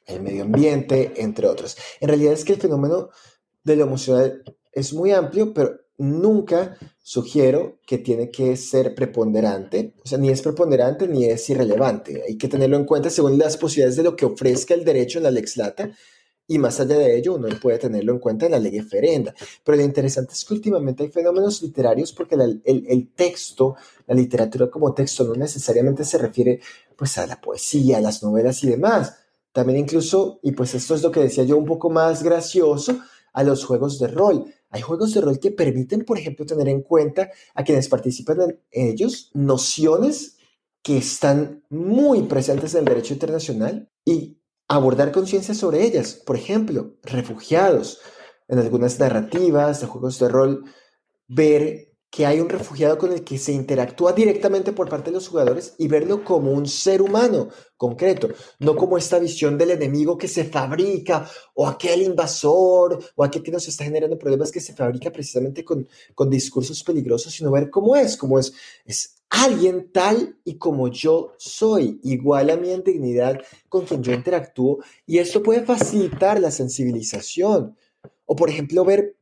el medio ambiente, entre otros. En realidad es que el fenómeno de lo emocional es muy amplio, pero nunca sugiero que tiene que ser preponderante, o sea, ni es preponderante ni es irrelevante. Hay que tenerlo en cuenta según las posibilidades de lo que ofrezca el derecho en la lex lata y más allá de ello, uno puede tenerlo en cuenta en la ley ferenda. Pero lo interesante es que últimamente hay fenómenos literarios porque el, el, texto, la literatura como texto, no necesariamente se refiere pues a la poesía, a las novelas y demás. También incluso, y pues esto es lo que decía yo un poco más gracioso, a los juegos de rol. Hay juegos de rol que permiten, por ejemplo, tener en cuenta a quienes participan en ellos nociones que están muy presentes en el derecho internacional y abordar conciencia sobre ellas. Por ejemplo, refugiados. En algunas narrativas de juegos de rol, ver que hay un refugiado con el que se interactúa directamente por parte de los jugadores y verlo como un ser humano concreto, no como esta visión del enemigo que se fabrica o aquel invasor o aquel que nos está generando problemas que se fabrica precisamente con, con discursos peligrosos, sino ver cómo es, cómo es, es alguien tal y como yo soy, igual a mi dignidad con quien yo interactúo y esto puede facilitar la sensibilización. O por ejemplo ver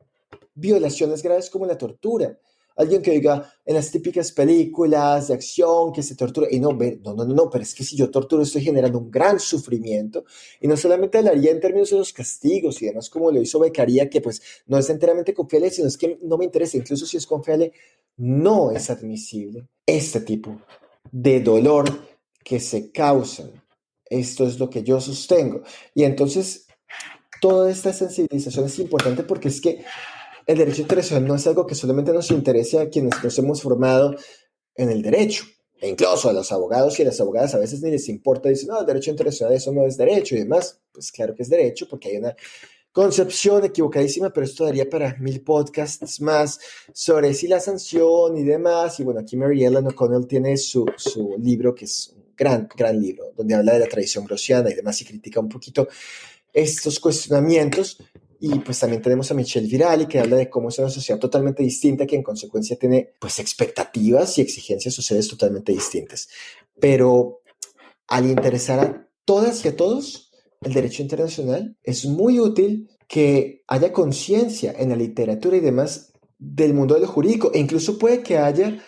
violaciones graves como la tortura alguien que diga en las típicas películas de acción que se tortura, y no, no, no, no, pero es que si yo torturo estoy generando un gran sufrimiento, y no solamente hablaría en términos de los castigos y demás, como lo hizo Becaría, que pues no es enteramente confiable, sino es que no me interesa, incluso si es confiable, no es admisible este tipo de dolor que se causan. Esto es lo que yo sostengo. Y entonces, toda esta sensibilización es importante porque es que el derecho internacional no es algo que solamente nos interese a quienes nos hemos formado en el derecho. E incluso a los abogados y a las abogadas a veces ni les importa, dicen, no, el derecho internacional eso no es derecho y demás. Pues claro que es derecho porque hay una concepción equivocadísima, pero esto daría para mil podcasts más sobre si la sanción y demás. Y bueno, aquí Mary Ellen O'Connell tiene su, su libro, que es un gran, gran libro, donde habla de la tradición grosiana y demás y critica un poquito estos cuestionamientos. Y pues también tenemos a Michelle Virali, que habla de cómo es una sociedad totalmente distinta, que en consecuencia tiene pues expectativas y exigencias sociales totalmente distintas. Pero al interesar a todas y a todos, el derecho internacional es muy útil que haya conciencia en la literatura y demás del mundo de lo jurídico, e incluso puede que haya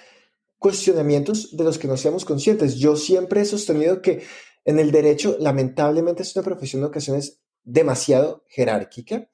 cuestionamientos de los que no seamos conscientes. Yo siempre he sostenido que en el derecho, lamentablemente, es una profesión en ocasiones demasiado jerárquica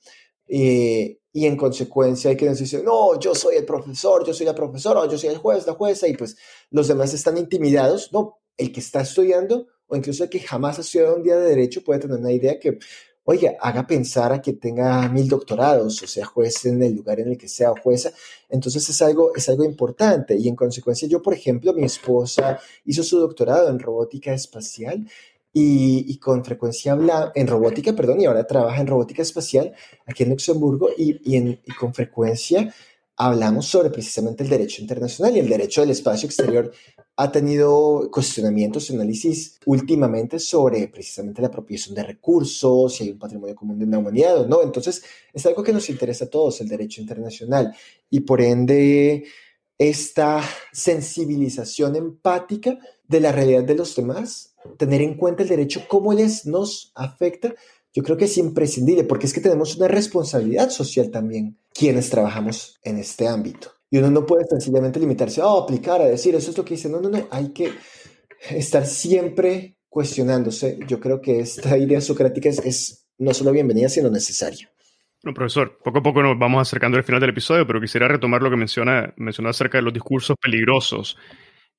eh, y en consecuencia hay quienes dicen, no, yo soy el profesor, yo soy la profesora, yo soy el juez, la jueza, y pues los demás están intimidados. No, el que está estudiando o incluso el que jamás ha estudiado un día de derecho puede tener una idea que, oye, haga pensar a que tenga mil doctorados, o sea, juez en el lugar en el que sea jueza. Entonces es algo, es algo importante y en consecuencia yo, por ejemplo, mi esposa hizo su doctorado en robótica espacial y, con frecuencia habla en robótica, perdón, y ahora trabaja en robótica espacial aquí en Luxemburgo y, y, con frecuencia hablamos sobre precisamente el derecho internacional y el derecho del espacio exterior ha tenido cuestionamientos y análisis últimamente sobre precisamente la apropiación de recursos, si hay un patrimonio común de la humanidad o no. Entonces, es algo que nos interesa a todos, el derecho internacional. Y por ende, esta sensibilización empática de la realidad de los demás tener en cuenta el derecho, cómo les nos afecta, yo creo que es imprescindible, porque es que tenemos una responsabilidad social también, quienes trabajamos en este ámbito. Y uno no puede sencillamente limitarse a aplicar, a decir, eso es lo que dice. No, no, no, hay que estar siempre cuestionándose. Yo creo que esta idea socrática es, no solo bienvenida, sino necesaria. No, profesor, poco a poco nos vamos acercando al final del episodio, pero quisiera retomar lo que menciona, mencionó acerca de los discursos peligrosos.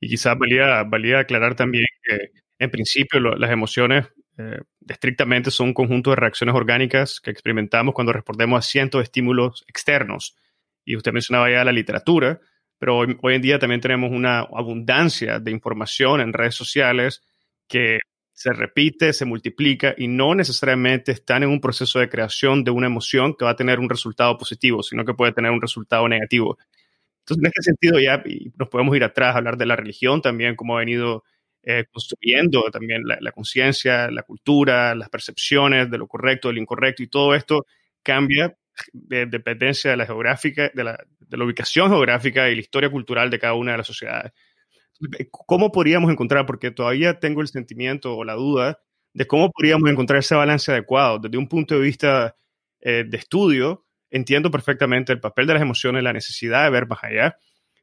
Y quizás valía, valía aclarar también que en principio, las emociones eh, estrictamente son un conjunto de reacciones orgánicas que experimentamos cuando respondemos a cientos de estímulos externos. Y usted mencionaba ya la literatura, pero hoy, en día también tenemos una abundancia de información en redes sociales que se repite, se multiplica y no necesariamente están en un proceso de creación de una emoción que va a tener un resultado positivo, sino que puede tener un resultado negativo. Entonces, en este sentido, ya nos podemos ir atrás, hablar de la religión también, cómo ha venido eh, construyendo también la, conciencia, la cultura, las percepciones de lo correcto, de lo incorrecto, y todo esto cambia de dependencia de la geográfica, de la, de la ubicación geográfica y la historia cultural de cada una de las sociedades. ¿Cómo podríamos encontrar? Porque todavía tengo el sentimiento o la duda de cómo podríamos encontrar ese balance adecuado desde un punto de vista eh, de estudio entiendo perfectamente el papel de las emociones, la necesidad de ver más allá,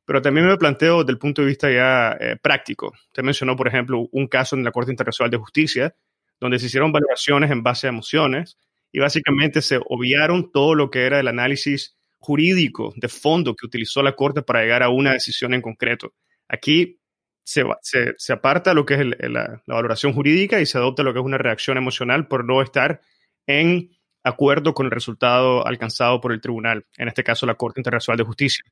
pero también me planteo desde el punto de vista ya eh, práctico. Usted mencionó, por ejemplo, un caso en la Corte Internacional de Justicia, donde se hicieron valoraciones en base a emociones y básicamente se obviaron todo lo que era el análisis jurídico de fondo que utilizó la Corte para llegar a una decisión en concreto. Aquí se, se, aparta lo que es la, la, valoración jurídica y se adopta lo que es una reacción emocional por no estar en acuerdo con el resultado alcanzado por el tribunal, en este caso la Corte Internacional de Justicia.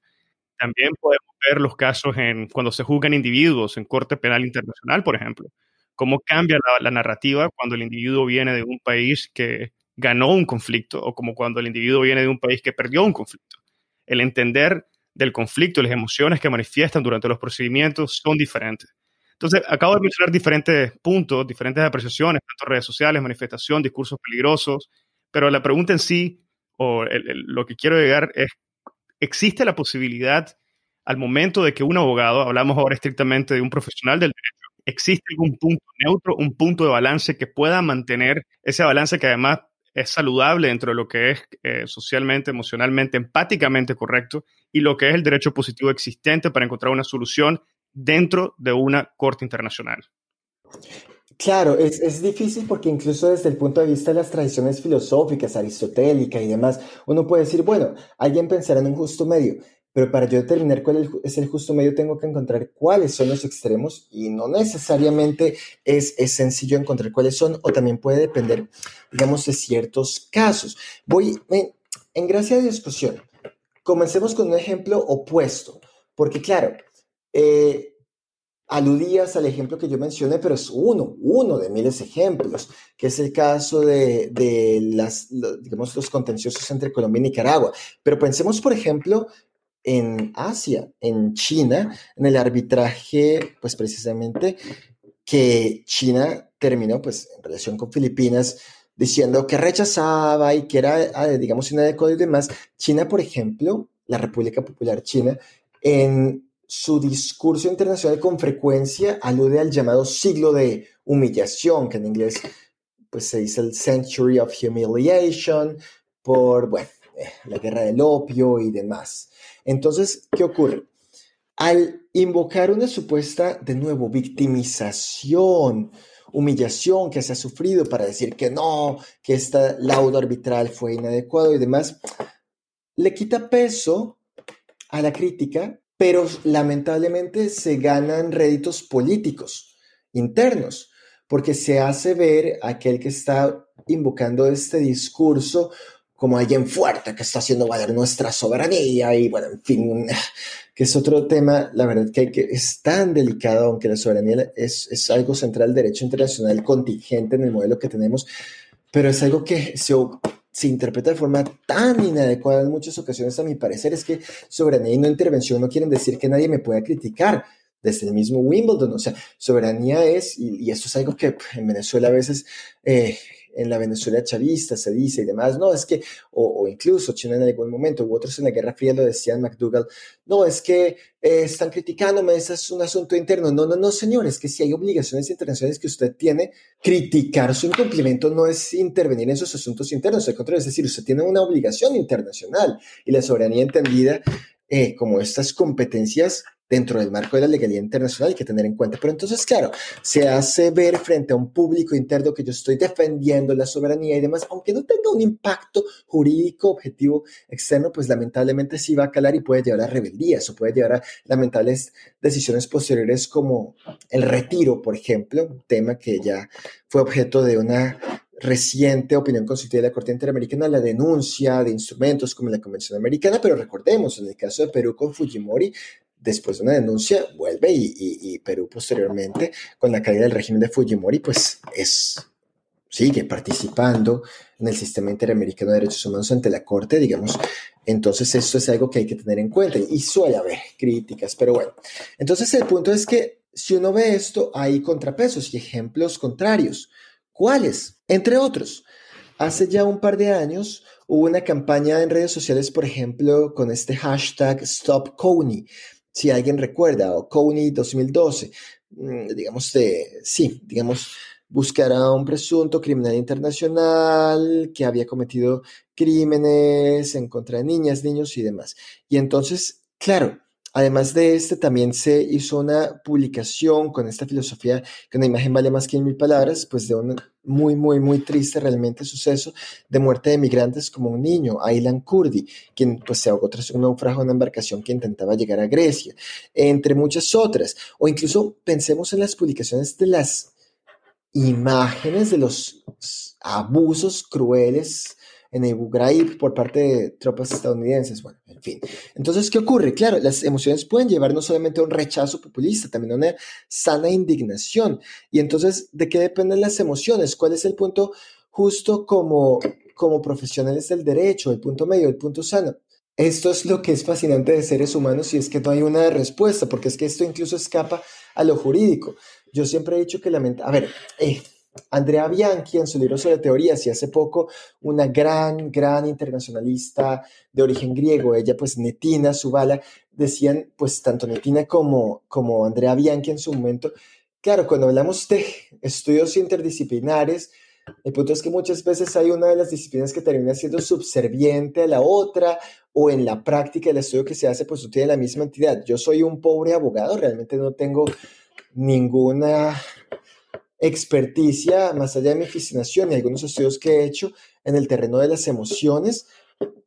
También podemos ver los casos en cuando se juzgan individuos en Corte Penal Internacional, por ejemplo. Cómo cambia la, narrativa cuando el individuo viene de un país que ganó un conflicto o como cuando el individuo viene de un país que perdió un conflicto. El entender del conflicto las emociones que manifiestan durante los procedimientos son diferentes. Entonces, acabo de mencionar diferentes puntos, diferentes apreciaciones, tanto redes sociales, manifestación, discursos peligrosos, pero la pregunta en sí, o lo que quiero llegar es, ¿existe la posibilidad al momento de que un abogado, hablamos ahora estrictamente de un profesional del derecho, existe algún punto neutro, un punto de balance que pueda mantener ese balance que además es saludable dentro de lo que es eh, socialmente, emocionalmente, empáticamente correcto y lo que es el derecho positivo existente para encontrar una solución dentro de una corte internacional. Claro, es, es, difícil porque incluso desde el punto de vista de las tradiciones filosóficas, aristotélica y demás, uno puede decir, bueno, alguien pensará en un justo medio, pero para yo determinar cuál es el justo medio tengo que encontrar cuáles son los extremos y no necesariamente es, es sencillo encontrar cuáles son o también puede depender, digamos, de ciertos casos. Voy, en, en gracia de discusión, comencemos con un ejemplo opuesto, porque claro, eh, aludías al ejemplo que yo mencioné, pero es uno, uno de miles de ejemplos, que es el caso de, de las, digamos, los contenciosos entre Colombia y Nicaragua. Pero pensemos, por ejemplo, en Asia, en China, en el arbitraje, pues precisamente que China terminó, pues en relación con Filipinas, diciendo que rechazaba y que era, ah, digamos, inadecuado y demás. China, por ejemplo, la República Popular China, en su discurso internacional con frecuencia alude al llamado siglo de humillación, que en inglés pues se dice el Century of Humiliation, por, bueno, eh, la guerra del opio y demás. Entonces, ¿qué ocurre? Al invocar una supuesta, de nuevo, victimización, humillación que se ha sufrido para decir que no, que este laudo arbitral fue inadecuado y demás, le quita peso a la crítica pero lamentablemente se ganan réditos políticos internos, porque se hace ver a aquel que está invocando este discurso como alguien fuerte que está haciendo valer nuestra soberanía y bueno, en fin, que es otro tema, la verdad que, que es tan delicado, aunque la soberanía es, es algo central del derecho internacional contingente en el modelo que tenemos, pero es algo que se se interpreta de forma tan inadecuada en muchas ocasiones, a mi parecer, es que soberanía y no intervención no quieren decir que nadie me pueda criticar desde el mismo Wimbledon. O sea, soberanía es, y, esto es algo que en Venezuela a veces eh, en la Venezuela chavista se dice y demás, no, es que, o, incluso China en algún momento, u otros en la Guerra Fría lo decían McDougall, no, es que eh, están criticándome, ese es un asunto interno. No, no, no, señor, es que si hay obligaciones internacionales que usted tiene, criticar su incumplimiento no es intervenir en sus asuntos internos, al contrario, es decir, usted tiene una obligación internacional y la soberanía entendida eh, como estas competencias dentro del marco de la legalidad internacional hay que tener en cuenta. Pero entonces, claro, se hace ver frente a un público interno que yo estoy defendiendo la soberanía y demás, aunque no tenga un impacto jurídico objetivo externo, pues lamentablemente sí va a calar y puede llevar a rebeldías o puede llevar a lamentables decisiones posteriores como el retiro, por ejemplo, un tema que ya fue objeto de una reciente opinión constitutiva de la Corte Interamericana, la denuncia de instrumentos como la Convención Americana, pero recordemos, en el caso de Perú con Fujimori, después de una denuncia, vuelve y, Perú posteriormente, con la caída del régimen de Fujimori, pues es, sigue participando en el sistema interamericano de derechos humanos ante la Corte, digamos. Entonces, esto es algo que hay que tener en cuenta y suele haber críticas, pero bueno. Entonces, el punto es que si uno ve esto, hay contrapesos y ejemplos contrarios. ¿Cuáles? Entre otros, hace ya un par de años hubo una campaña en redes sociales, por ejemplo, con este hashtag Stop si alguien recuerda, o Coney 2012, mm, digamos, de, sí, digamos, buscar a un presunto criminal internacional que había cometido crímenes en contra de niñas, niños y demás. Y entonces, claro, Además de este, también se hizo una publicación con esta filosofía que una imagen vale más que mil palabras, pues de un muy, muy, muy triste realmente suceso de muerte de migrantes como un niño, Aylan Kurdi, quien pues se ahogó tras un naufragio en una embarcación que intentaba llegar a Grecia, entre muchas otras. O incluso pensemos en las publicaciones de las imágenes de los abusos crueles en Abu Ghraib por parte de tropas estadounidenses. Bueno, en fin. Entonces, ¿qué ocurre? Claro, las emociones pueden llevar no solamente a un rechazo populista, también a una sana indignación. Y entonces, ¿de qué dependen las emociones? ¿Cuál es el punto justo como, como profesionales del derecho, el punto medio, el punto sano? Esto es lo que es fascinante de seres humanos y es que no hay una respuesta, porque es que esto incluso escapa a lo jurídico. Yo siempre he dicho que la mente, a ver, eh, Andrea Bianchi, en su libro sobre teorías, y hace poco una gran, gran internacionalista de origen griego, ella pues Netina Subala, decían pues tanto Netina como, como Andrea Bianchi en su momento, claro, cuando hablamos de estudios interdisciplinares, el punto es que muchas veces hay una de las disciplinas que termina siendo subserviente a la otra o en la práctica el estudio que se hace pues no tiene la misma entidad. Yo soy un pobre abogado, realmente no tengo ninguna experticia, más allá de mi fascinación y algunos estudios que he hecho en el terreno de las emociones,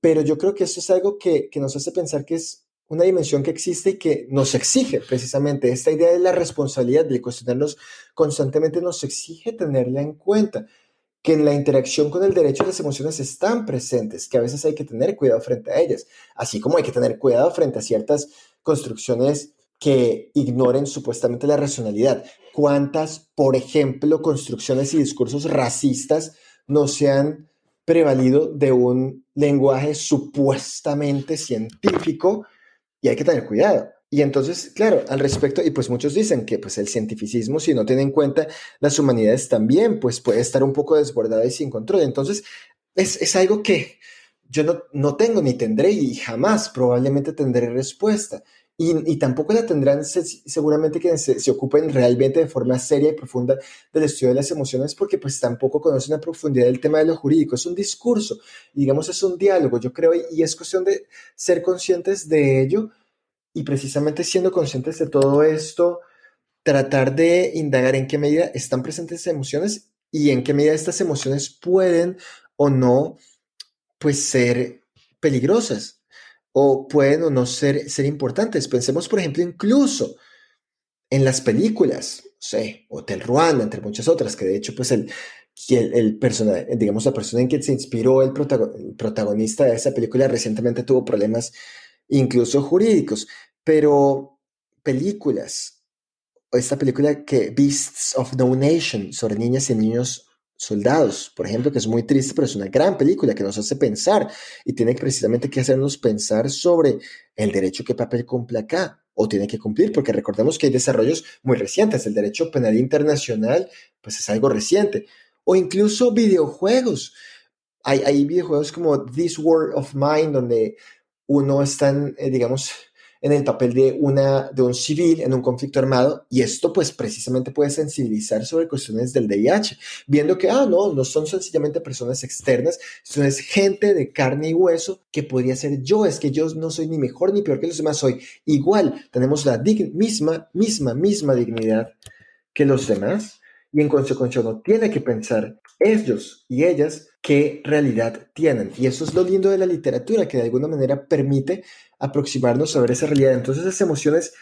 pero yo creo que esto es algo que, que nos hace pensar que es una dimensión que existe y que nos exige precisamente esta idea de la responsabilidad, de cuestionarnos constantemente, nos exige tenerla en cuenta, que en la interacción con el derecho las emociones están presentes, que a veces hay que tener cuidado frente a ellas, así como hay que tener cuidado frente a ciertas construcciones que ignoren supuestamente la racionalidad. ¿Cuántas, por ejemplo, construcciones y discursos racistas no se han prevalido de un lenguaje supuestamente científico? Y hay que tener cuidado. Y entonces, claro, al respecto, y pues muchos dicen que pues el cientificismo, si no tiene en cuenta las humanidades también, pues puede estar un poco desbordada y sin control. Entonces, es, es algo que yo no, no tengo ni tendré y jamás probablemente tendré respuesta. Y, tampoco la tendrán seguramente que se, ocupen realmente de forma seria y profunda del estudio de las emociones porque pues tampoco conocen a profundidad del tema de lo jurídico. Es un discurso, digamos, es un diálogo, yo creo, y, es cuestión de ser conscientes de ello y precisamente siendo conscientes de todo esto, tratar de indagar en qué medida están presentes emociones y en qué medida estas emociones pueden o no, pues ser peligrosas o pueden o no ser, ser importantes. Pensemos, por ejemplo, incluso en las películas, sé, Hotel Ruanda, entre muchas otras, que de hecho, pues el, el, el personaje, digamos, la persona en quien se inspiró el, protagonista de esa película recientemente tuvo problemas incluso jurídicos, pero películas, esta película que Beasts of No Nation sobre niñas y niños Soldados, por ejemplo, que es muy triste, pero es una gran película que nos hace pensar y tiene precisamente que hacernos pensar sobre el derecho que papel cumple acá o tiene que cumplir, porque recordemos que hay desarrollos muy recientes. El derecho penal internacional, pues es algo reciente. O incluso videojuegos. Hay, videojuegos como This World of Mine, donde uno está, eh, digamos, en el papel de, una, de un civil en un conflicto armado y esto pues precisamente puede sensibilizar sobre cuestiones del DIH, viendo que, ah, no, no son sencillamente personas externas, sino es gente de carne y hueso que podría ser yo, es que yo no soy ni mejor ni peor que los demás, soy igual, tenemos la misma, misma, misma dignidad que los demás y en consecuencia uno tiene que pensar ellos y ellas qué realidad tienen. Y eso es lo lindo de la literatura, que de alguna manera permite aproximarnos a ver esa realidad. Entonces, esas emociones,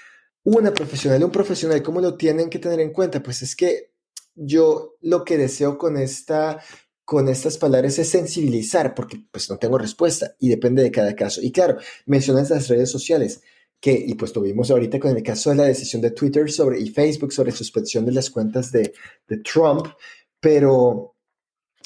una profesional, un profesional, ¿cómo lo tienen que tener en cuenta? Pues es que yo lo que deseo con esta con estas palabras es sensibilizar, porque pues no tengo respuesta y depende de cada caso. Y claro, mencionas las redes sociales, que, y pues tuvimos ahorita con el caso de la decisión de Twitter sobre, y Facebook sobre suspensión de las cuentas de, de Trump, pero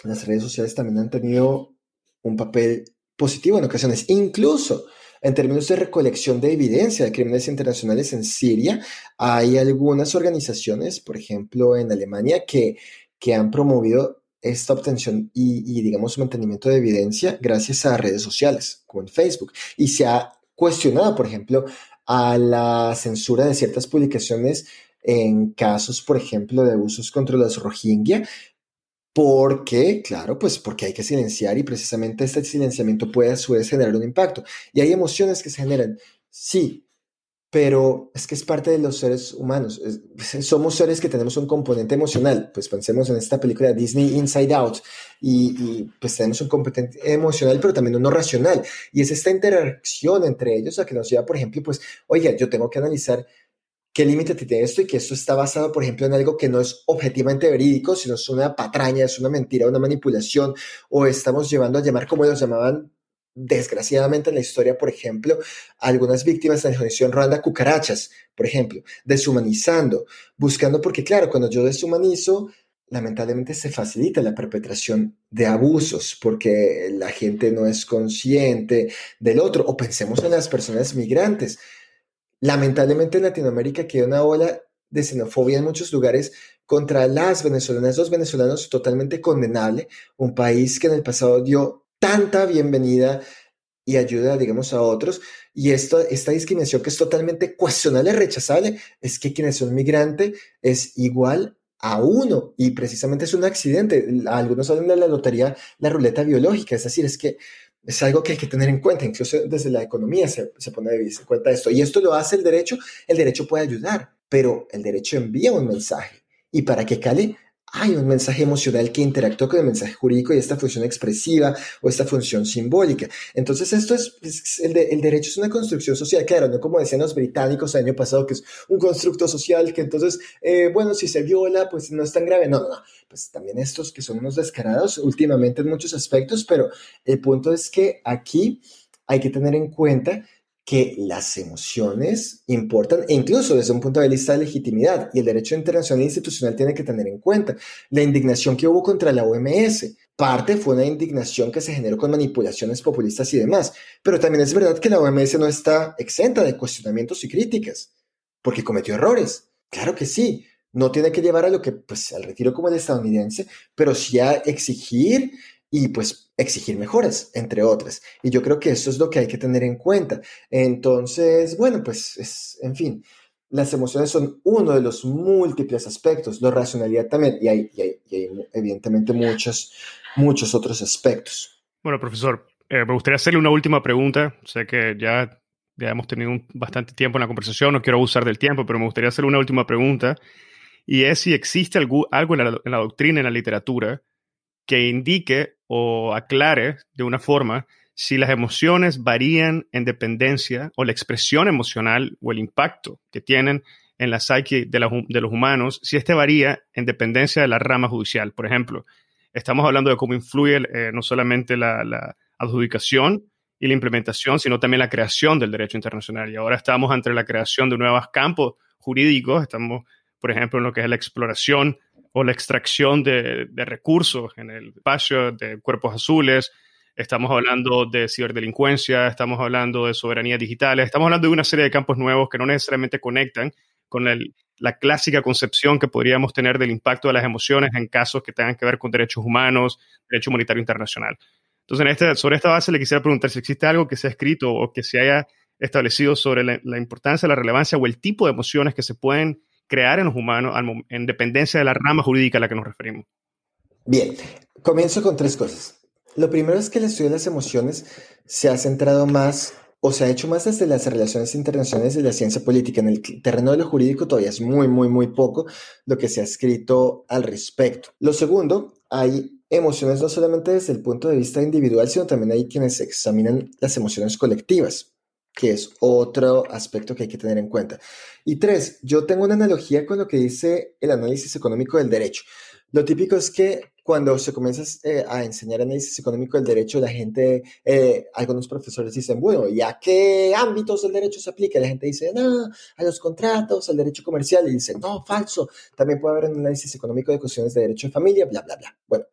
las redes sociales también han tenido un papel positivo en ocasiones, incluso en términos de recolección de evidencia de crímenes internacionales en Siria, hay algunas organizaciones, por ejemplo, en Alemania, que, que han promovido esta obtención y, y, digamos, mantenimiento de evidencia gracias a redes sociales, como en Facebook. Y se ha cuestionado, por ejemplo, a la censura de ciertas publicaciones en casos, por ejemplo, de abusos contra los Rohingya, porque, claro, pues porque hay que silenciar y precisamente este silenciamiento puede a su vez generar un impacto. Y hay emociones que se generan, sí, pero es que es parte de los seres humanos. somos seres que tenemos un componente emocional. Pues pensemos en esta película Disney Inside Out y, pues tenemos un componente emocional, pero también uno racional. Y es esta interacción entre ellos a que nos lleva, por ejemplo, pues, oiga, yo tengo que analizar qué límite tiene esto y que esto está basado, por ejemplo, en algo que no es objetivamente verídico, sino es una patraña, es una mentira, una manipulación, o estamos llevando a llamar como ellos llamaban desgraciadamente en la historia, por ejemplo, algunas víctimas de la genocidio en Ruanda, cucarachas, por ejemplo, deshumanizando, buscando, porque claro, cuando yo deshumanizo, lamentablemente se facilita la perpetración de abusos porque la gente no es consciente del otro. O pensemos en las personas migrantes. Lamentablemente en Latinoamérica queda una ola de xenofobia en muchos lugares contra las venezolanas, los venezolanos, totalmente condenable. Un país que en el pasado dio tanta bienvenida y ayuda, digamos, a otros. Y esto, esta discriminación que es totalmente cuestionable, rechazable, es que quien es un migrante es igual a uno y precisamente es un accidente. Algunos hablan de la lotería, la ruleta biológica, es decir, es que es algo que hay que tener en cuenta, incluso desde la economía se, se pone en cuenta esto. Y esto lo hace el derecho, el derecho puede ayudar, pero el derecho envía un mensaje. Y para que cale, hay un mensaje emocional que interactúa con el mensaje jurídico y esta función expresiva o esta función simbólica. Entonces, esto es, el, el, derecho es una construcción social, claro, no como decían los británicos el año pasado, que es un constructo social que entonces, eh, bueno, si se viola, pues no es tan grave. No, no, no, pues también estos que son unos descarados últimamente en muchos aspectos, pero el punto es que aquí hay que tener en cuenta que las emociones importan, e incluso desde un punto de vista de legitimidad, y el derecho internacional e institucional tiene que tener en cuenta la indignación que hubo contra la OMS. Parte fue una indignación que se generó con manipulaciones populistas y demás, pero también es verdad que la OMS no está exenta de cuestionamientos y críticas, porque cometió errores. Claro que sí, no tiene que llevar a lo que, pues, al retiro como el estadounidense, pero sí a exigir y pues exigir mejoras, entre otras. Y yo creo que eso es lo que hay que tener en cuenta. Entonces, bueno, pues, es, en fin, las emociones son uno de los múltiples aspectos, la racionalidad también, y hay, evidentemente muchos, muchos otros aspectos. Bueno, profesor, eh, me gustaría hacerle una última pregunta. Sé que ya, ya hemos tenido bastante tiempo en la conversación, no quiero abusar del tiempo, pero me gustaría hacerle una última pregunta, y es si existe algo, algo en, la, en la doctrina, en la literatura, que indique o aclare de una forma si las emociones varían en dependencia o la expresión emocional o el impacto que tienen en la psique de, los humanos, si este varía en dependencia de la rama judicial. Por ejemplo, estamos hablando de cómo influye eh, no solamente la, adjudicación y la implementación, sino también la creación del derecho internacional. Y ahora estamos ante la creación de nuevos campos jurídicos, estamos, por ejemplo, en lo que es la exploración o la extracción de, recursos en el espacio de cuerpos azules, estamos hablando de ciberdelincuencia, estamos hablando de soberanía digital, estamos hablando de una serie de campos nuevos que no necesariamente conectan con la clásica concepción que podríamos tener del impacto de las emociones en casos que tengan que ver con derechos humanos, derecho humanitario internacional. Entonces, este, sobre esta base le quisiera preguntar si existe algo que se ha escrito o que se haya establecido sobre la importancia, la relevancia o el tipo de emociones que se pueden crear en los humanos en dependencia de la rama jurídica a la que nos referimos? Bien, comienzo con tres cosas. Lo primero es que el estudio de las emociones se ha centrado más o se ha hecho más desde las relaciones internacionales y la ciencia política. En el terreno de lo jurídico todavía es muy, muy, muy poco lo que se ha escrito al respecto. Lo segundo, hay emociones no solamente desde el punto de vista individual, sino también hay quienes examinan las emociones colectivas que es otro aspecto que hay que tener en cuenta. Y tres, yo tengo una analogía con lo que dice el análisis económico del derecho. Lo típico es que cuando se comienza eh, a enseñar análisis económico del derecho, la gente, eh, algunos profesores dicen, bueno, ¿y a qué ámbitos del derecho se aplica? La gente dice, no, a los contratos, al derecho comercial, y dicen, no, falso, también puede haber un análisis económico de cuestiones de derecho de familia, bla, bla, bla. Bueno,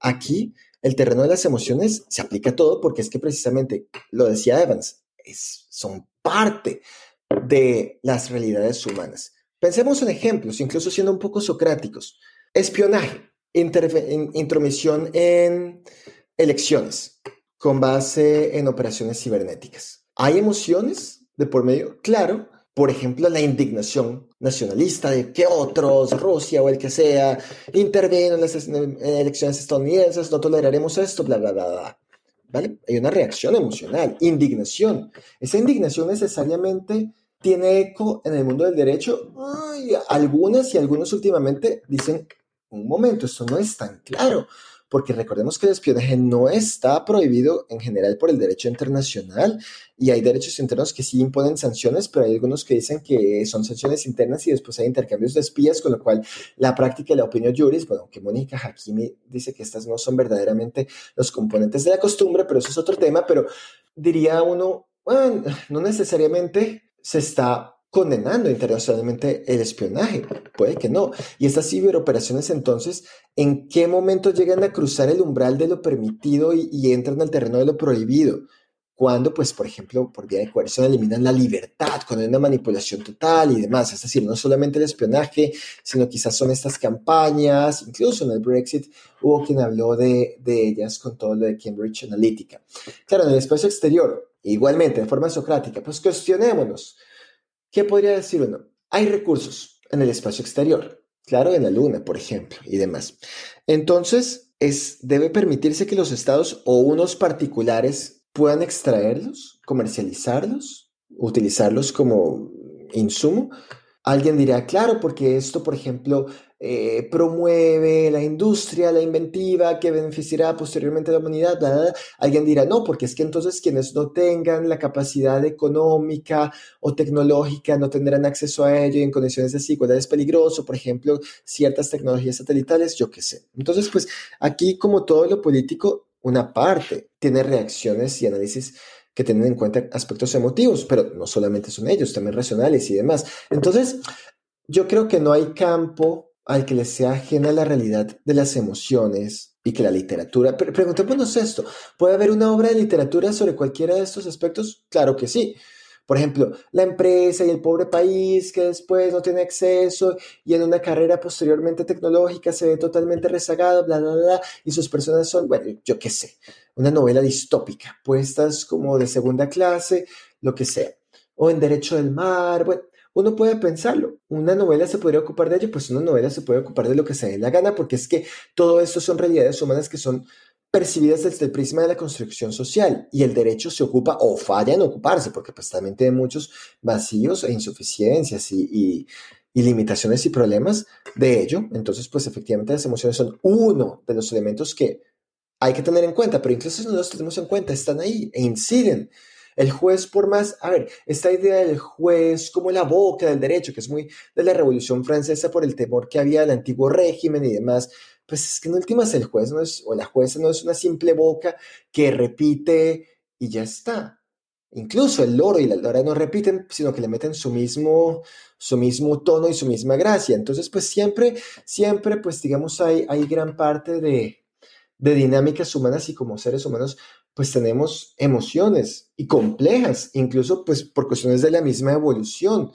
aquí el terreno de las emociones se aplica a todo porque es que precisamente, lo decía Evans, son parte de las realidades humanas. Pensemos en ejemplos, incluso siendo un poco socráticos. Espionaje, intromisión en elecciones con base en operaciones cibernéticas. ¿Hay emociones de por medio? Claro. Por ejemplo, la indignación nacionalista de que otros, Rusia o el que sea, intervienen en las elecciones estadounidenses, no toleraremos esto, bla, bla, bla, bla. Hay una reacción emocional, indignación. Esa indignación necesariamente tiene eco en el mundo del derecho. algunas y algunos últimamente dicen, un momento, esto no es tan claro porque recordemos que el espionaje no está prohibido en general por el derecho internacional y hay derechos internos que sí imponen sanciones, pero hay algunos que dicen que son sanciones internas y después hay intercambios de espías, con lo cual la práctica y la opinión juris, bueno, aunque Mónica Hakimi dice que estas no son verdaderamente los componentes de la costumbre, pero eso es otro tema, pero diría uno, bueno, no necesariamente se está condenando internacionalmente el espionaje. Puede que no. Y estas ciberoperaciones entonces, ¿en qué momento llegan a cruzar el umbral de lo permitido y, entran al terreno de lo prohibido? Cuando, pues, por ejemplo, por vía de coerción eliminan la libertad, cuando hay una manipulación total y demás. Es decir, no solamente el espionaje, sino quizás son estas campañas, incluso en el Brexit hubo quien habló de, de ellas con todo lo de Cambridge Analytica. Claro, en el espacio exterior, igualmente, de forma socrática, pues cuestionémonos ¿Qué podría decir uno? Hay recursos en el espacio exterior, claro, en la Luna, por ejemplo, y demás. Entonces, es, debe permitirse que los estados o unos particulares puedan extraerlos, comercializarlos, utilizarlos como insumo. Alguien dirá, claro, porque esto, por ejemplo, eh, promueve la industria, la inventiva que beneficiará posteriormente a la humanidad. Alguien dirá, no, porque es que entonces quienes no tengan la capacidad económica o tecnológica no tendrán acceso a ello y en condiciones de desigualdad es peligroso, por ejemplo, ciertas tecnologías satelitales, yo qué sé. Entonces, pues aquí como todo lo político, una parte tiene reacciones y análisis que tienen en cuenta aspectos emotivos, pero no solamente son ellos, también racionales y demás. Entonces, yo creo que no hay campo al que le sea ajena la realidad de las emociones y que la literatura... Pero preguntémonos esto, ¿puede haber una obra de literatura sobre cualquiera de estos aspectos? Claro que sí. Por ejemplo, la empresa y el pobre país que después no tiene acceso y en una carrera posteriormente tecnológica se ve totalmente rezagado, bla, bla, bla, y sus personas son, bueno, yo qué sé, una novela distópica, puestas como de segunda clase, lo que sea. O en Derecho del Mar, bueno, uno puede pensarlo. Una novela se podría ocupar de ello, pues una novela se puede ocupar de lo que se dé la gana, porque es que todo esto son realidades humanas que son percibidas desde el prisma de la construcción social y el derecho se ocupa o falla en ocuparse, porque pues también tiene muchos vacíos e insuficiencias y, limitaciones y problemas de ello. Entonces, pues efectivamente las emociones son uno de los elementos que hay que tener en cuenta, pero incluso si no los tenemos en cuenta, están ahí e inciden el juez, por más, a ver, esta idea del juez como la boca del derecho, que es muy de la Revolución Francesa por el temor que había del antiguo régimen y demás, pues es que en últimas el juez no es, o la jueza no es una simple boca que repite y ya está. Incluso el loro y la lora no repiten, sino que le meten su mismo, su mismo tono y su misma gracia. Entonces, pues siempre, siempre, pues digamos, hay, hay gran parte de, de dinámicas humanas y como seres humanos, pues tenemos emociones y complejas, incluso pues por cuestiones de la misma evolución.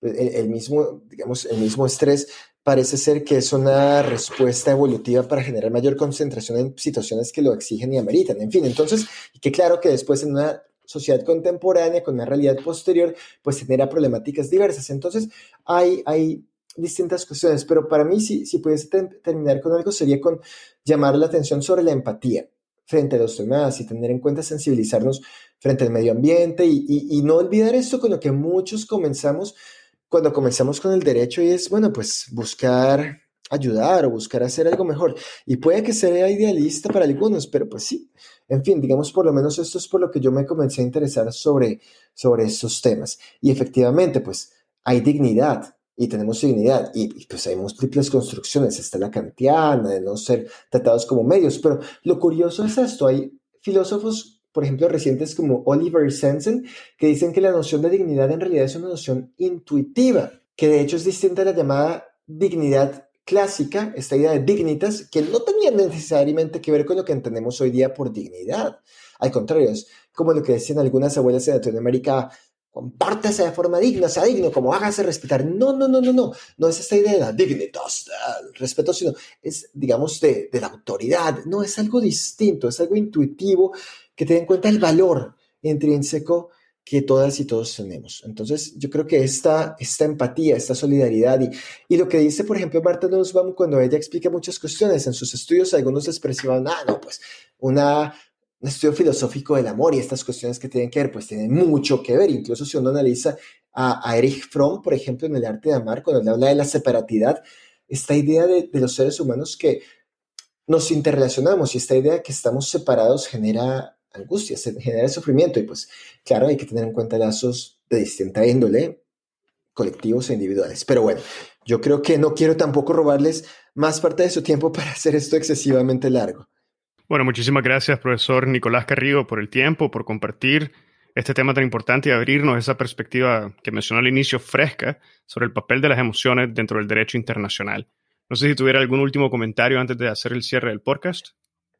El, mismo, digamos, el mismo estrés parece ser que es una respuesta evolutiva para generar mayor concentración en situaciones que lo exigen y ameritan. En fin, entonces, que claro que después en una sociedad contemporánea con una realidad posterior, pues genera problemáticas diversas. Entonces, hay, hay distintas cuestiones, pero para mí, si, si pudiese terminar con algo, sería con llamar la atención sobre la empatía frente a los demás y tener en cuenta sensibilizarnos frente al medio ambiente y, no olvidar esto con lo que muchos comenzamos cuando comenzamos con el derecho y es, bueno, pues buscar ayudar o buscar hacer algo mejor. Y puede que sea idealista para algunos, pero pues sí. En fin, digamos, por lo menos esto es por lo que yo me comencé a interesar sobre, sobre estos temas. Y efectivamente, pues hay dignidad y tenemos dignidad. Y, pues hay múltiples construcciones, está la kantiana, de no ser tratados como medios. Pero lo curioso es esto, hay filósofos, por ejemplo, recientes como Oliver Sensen, que dicen que la noción de dignidad en realidad es una noción intuitiva, que de hecho es distinta a la llamada dignidad clásica, esta idea de dignitas, que no tenía necesariamente que ver con lo que entendemos hoy día por dignidad. Al contrario, es como lo que decían algunas abuelas en Latinoamérica, compártese de forma digna, sea digno, como hágase respetar. No, no, no, no, no. No es esta idea de la dignitas, el respeto, sino es, digamos, de, de la autoridad. No, es algo distinto, es algo intuitivo que tiene en cuenta el valor intrínseco que todas y todos tenemos. Entonces, yo creo que esta, esta empatía, esta solidaridad y, y lo que dice, por ejemplo, Marta Nussbaum cuando ella explica muchas cuestiones en sus estudios, algunos expresaban, ah, no, pues una, un estudio filosófico del amor y estas cuestiones que tienen que ver, pues tienen mucho que ver. Incluso si uno analiza a, a Erich Fromm, por ejemplo, en el arte de amar, cuando él habla de la separatidad, esta idea de, de los seres humanos que nos interrelacionamos y esta idea que estamos separados genera angustia, genera sufrimiento y pues claro, hay que tener en cuenta lazos de distinta índole, colectivos e individuales. Pero bueno, yo creo que no quiero tampoco robarles más parte de su tiempo para hacer esto excesivamente largo. Bueno, muchísimas gracias, profesor Nicolás Carrigo, por el tiempo, por compartir este tema tan importante y abrirnos esa perspectiva que mencionó al inicio fresca sobre el papel de las emociones dentro del derecho internacional. No sé si tuviera algún último comentario antes de hacer el cierre del podcast.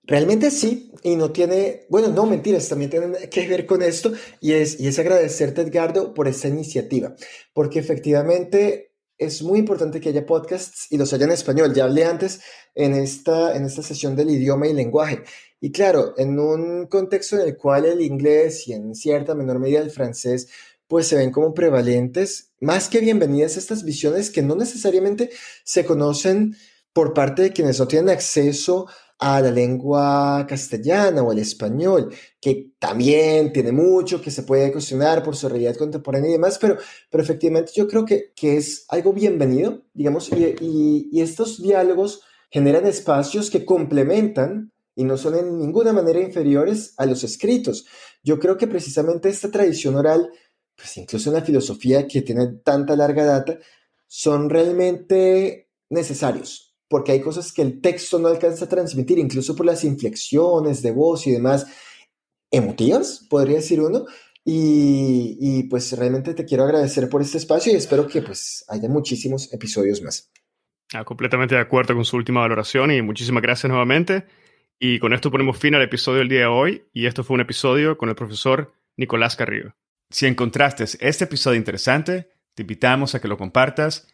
Realmente sí, y no tiene, bueno, no mentiras, también tiene que ver con esto, y es, y es agradecerte, Edgardo, por esta iniciativa, porque efectivamente es muy importante que haya podcasts y los haya en español. Ya hablé antes en esta, en esta sesión del idioma y lenguaje. Y claro, en un contexto en el cual el inglés y en cierta menor medida el francés pues se ven como prevalentes, más que bienvenidas estas visiones que no necesariamente se conocen por parte de quienes no tienen acceso a la lengua castellana o el español, que también tiene mucho que se puede cuestionar por su realidad contemporánea y demás, pero, pero efectivamente yo creo que, que es algo bienvenido, digamos, y, y, estos diálogos generan espacios que complementan y no son en ninguna manera inferiores a los escritos. Yo creo que precisamente esta tradición oral, pues incluso en la filosofía que tiene tanta larga data, son realmente necesarios porque hay cosas que el texto no alcanza a transmitir, incluso por las inflexiones de voz y demás, emotivas, podría decir uno. Y, pues realmente te quiero agradecer por este espacio y espero que pues haya muchísimos episodios más. Ah, completamente de acuerdo con su última valoración y muchísimas gracias nuevamente. Y con esto ponemos fin al episodio del día de hoy y esto fue un episodio con el profesor Nicolás Carrillo. Si encontraste este episodio interesante, te invitamos a que lo compartas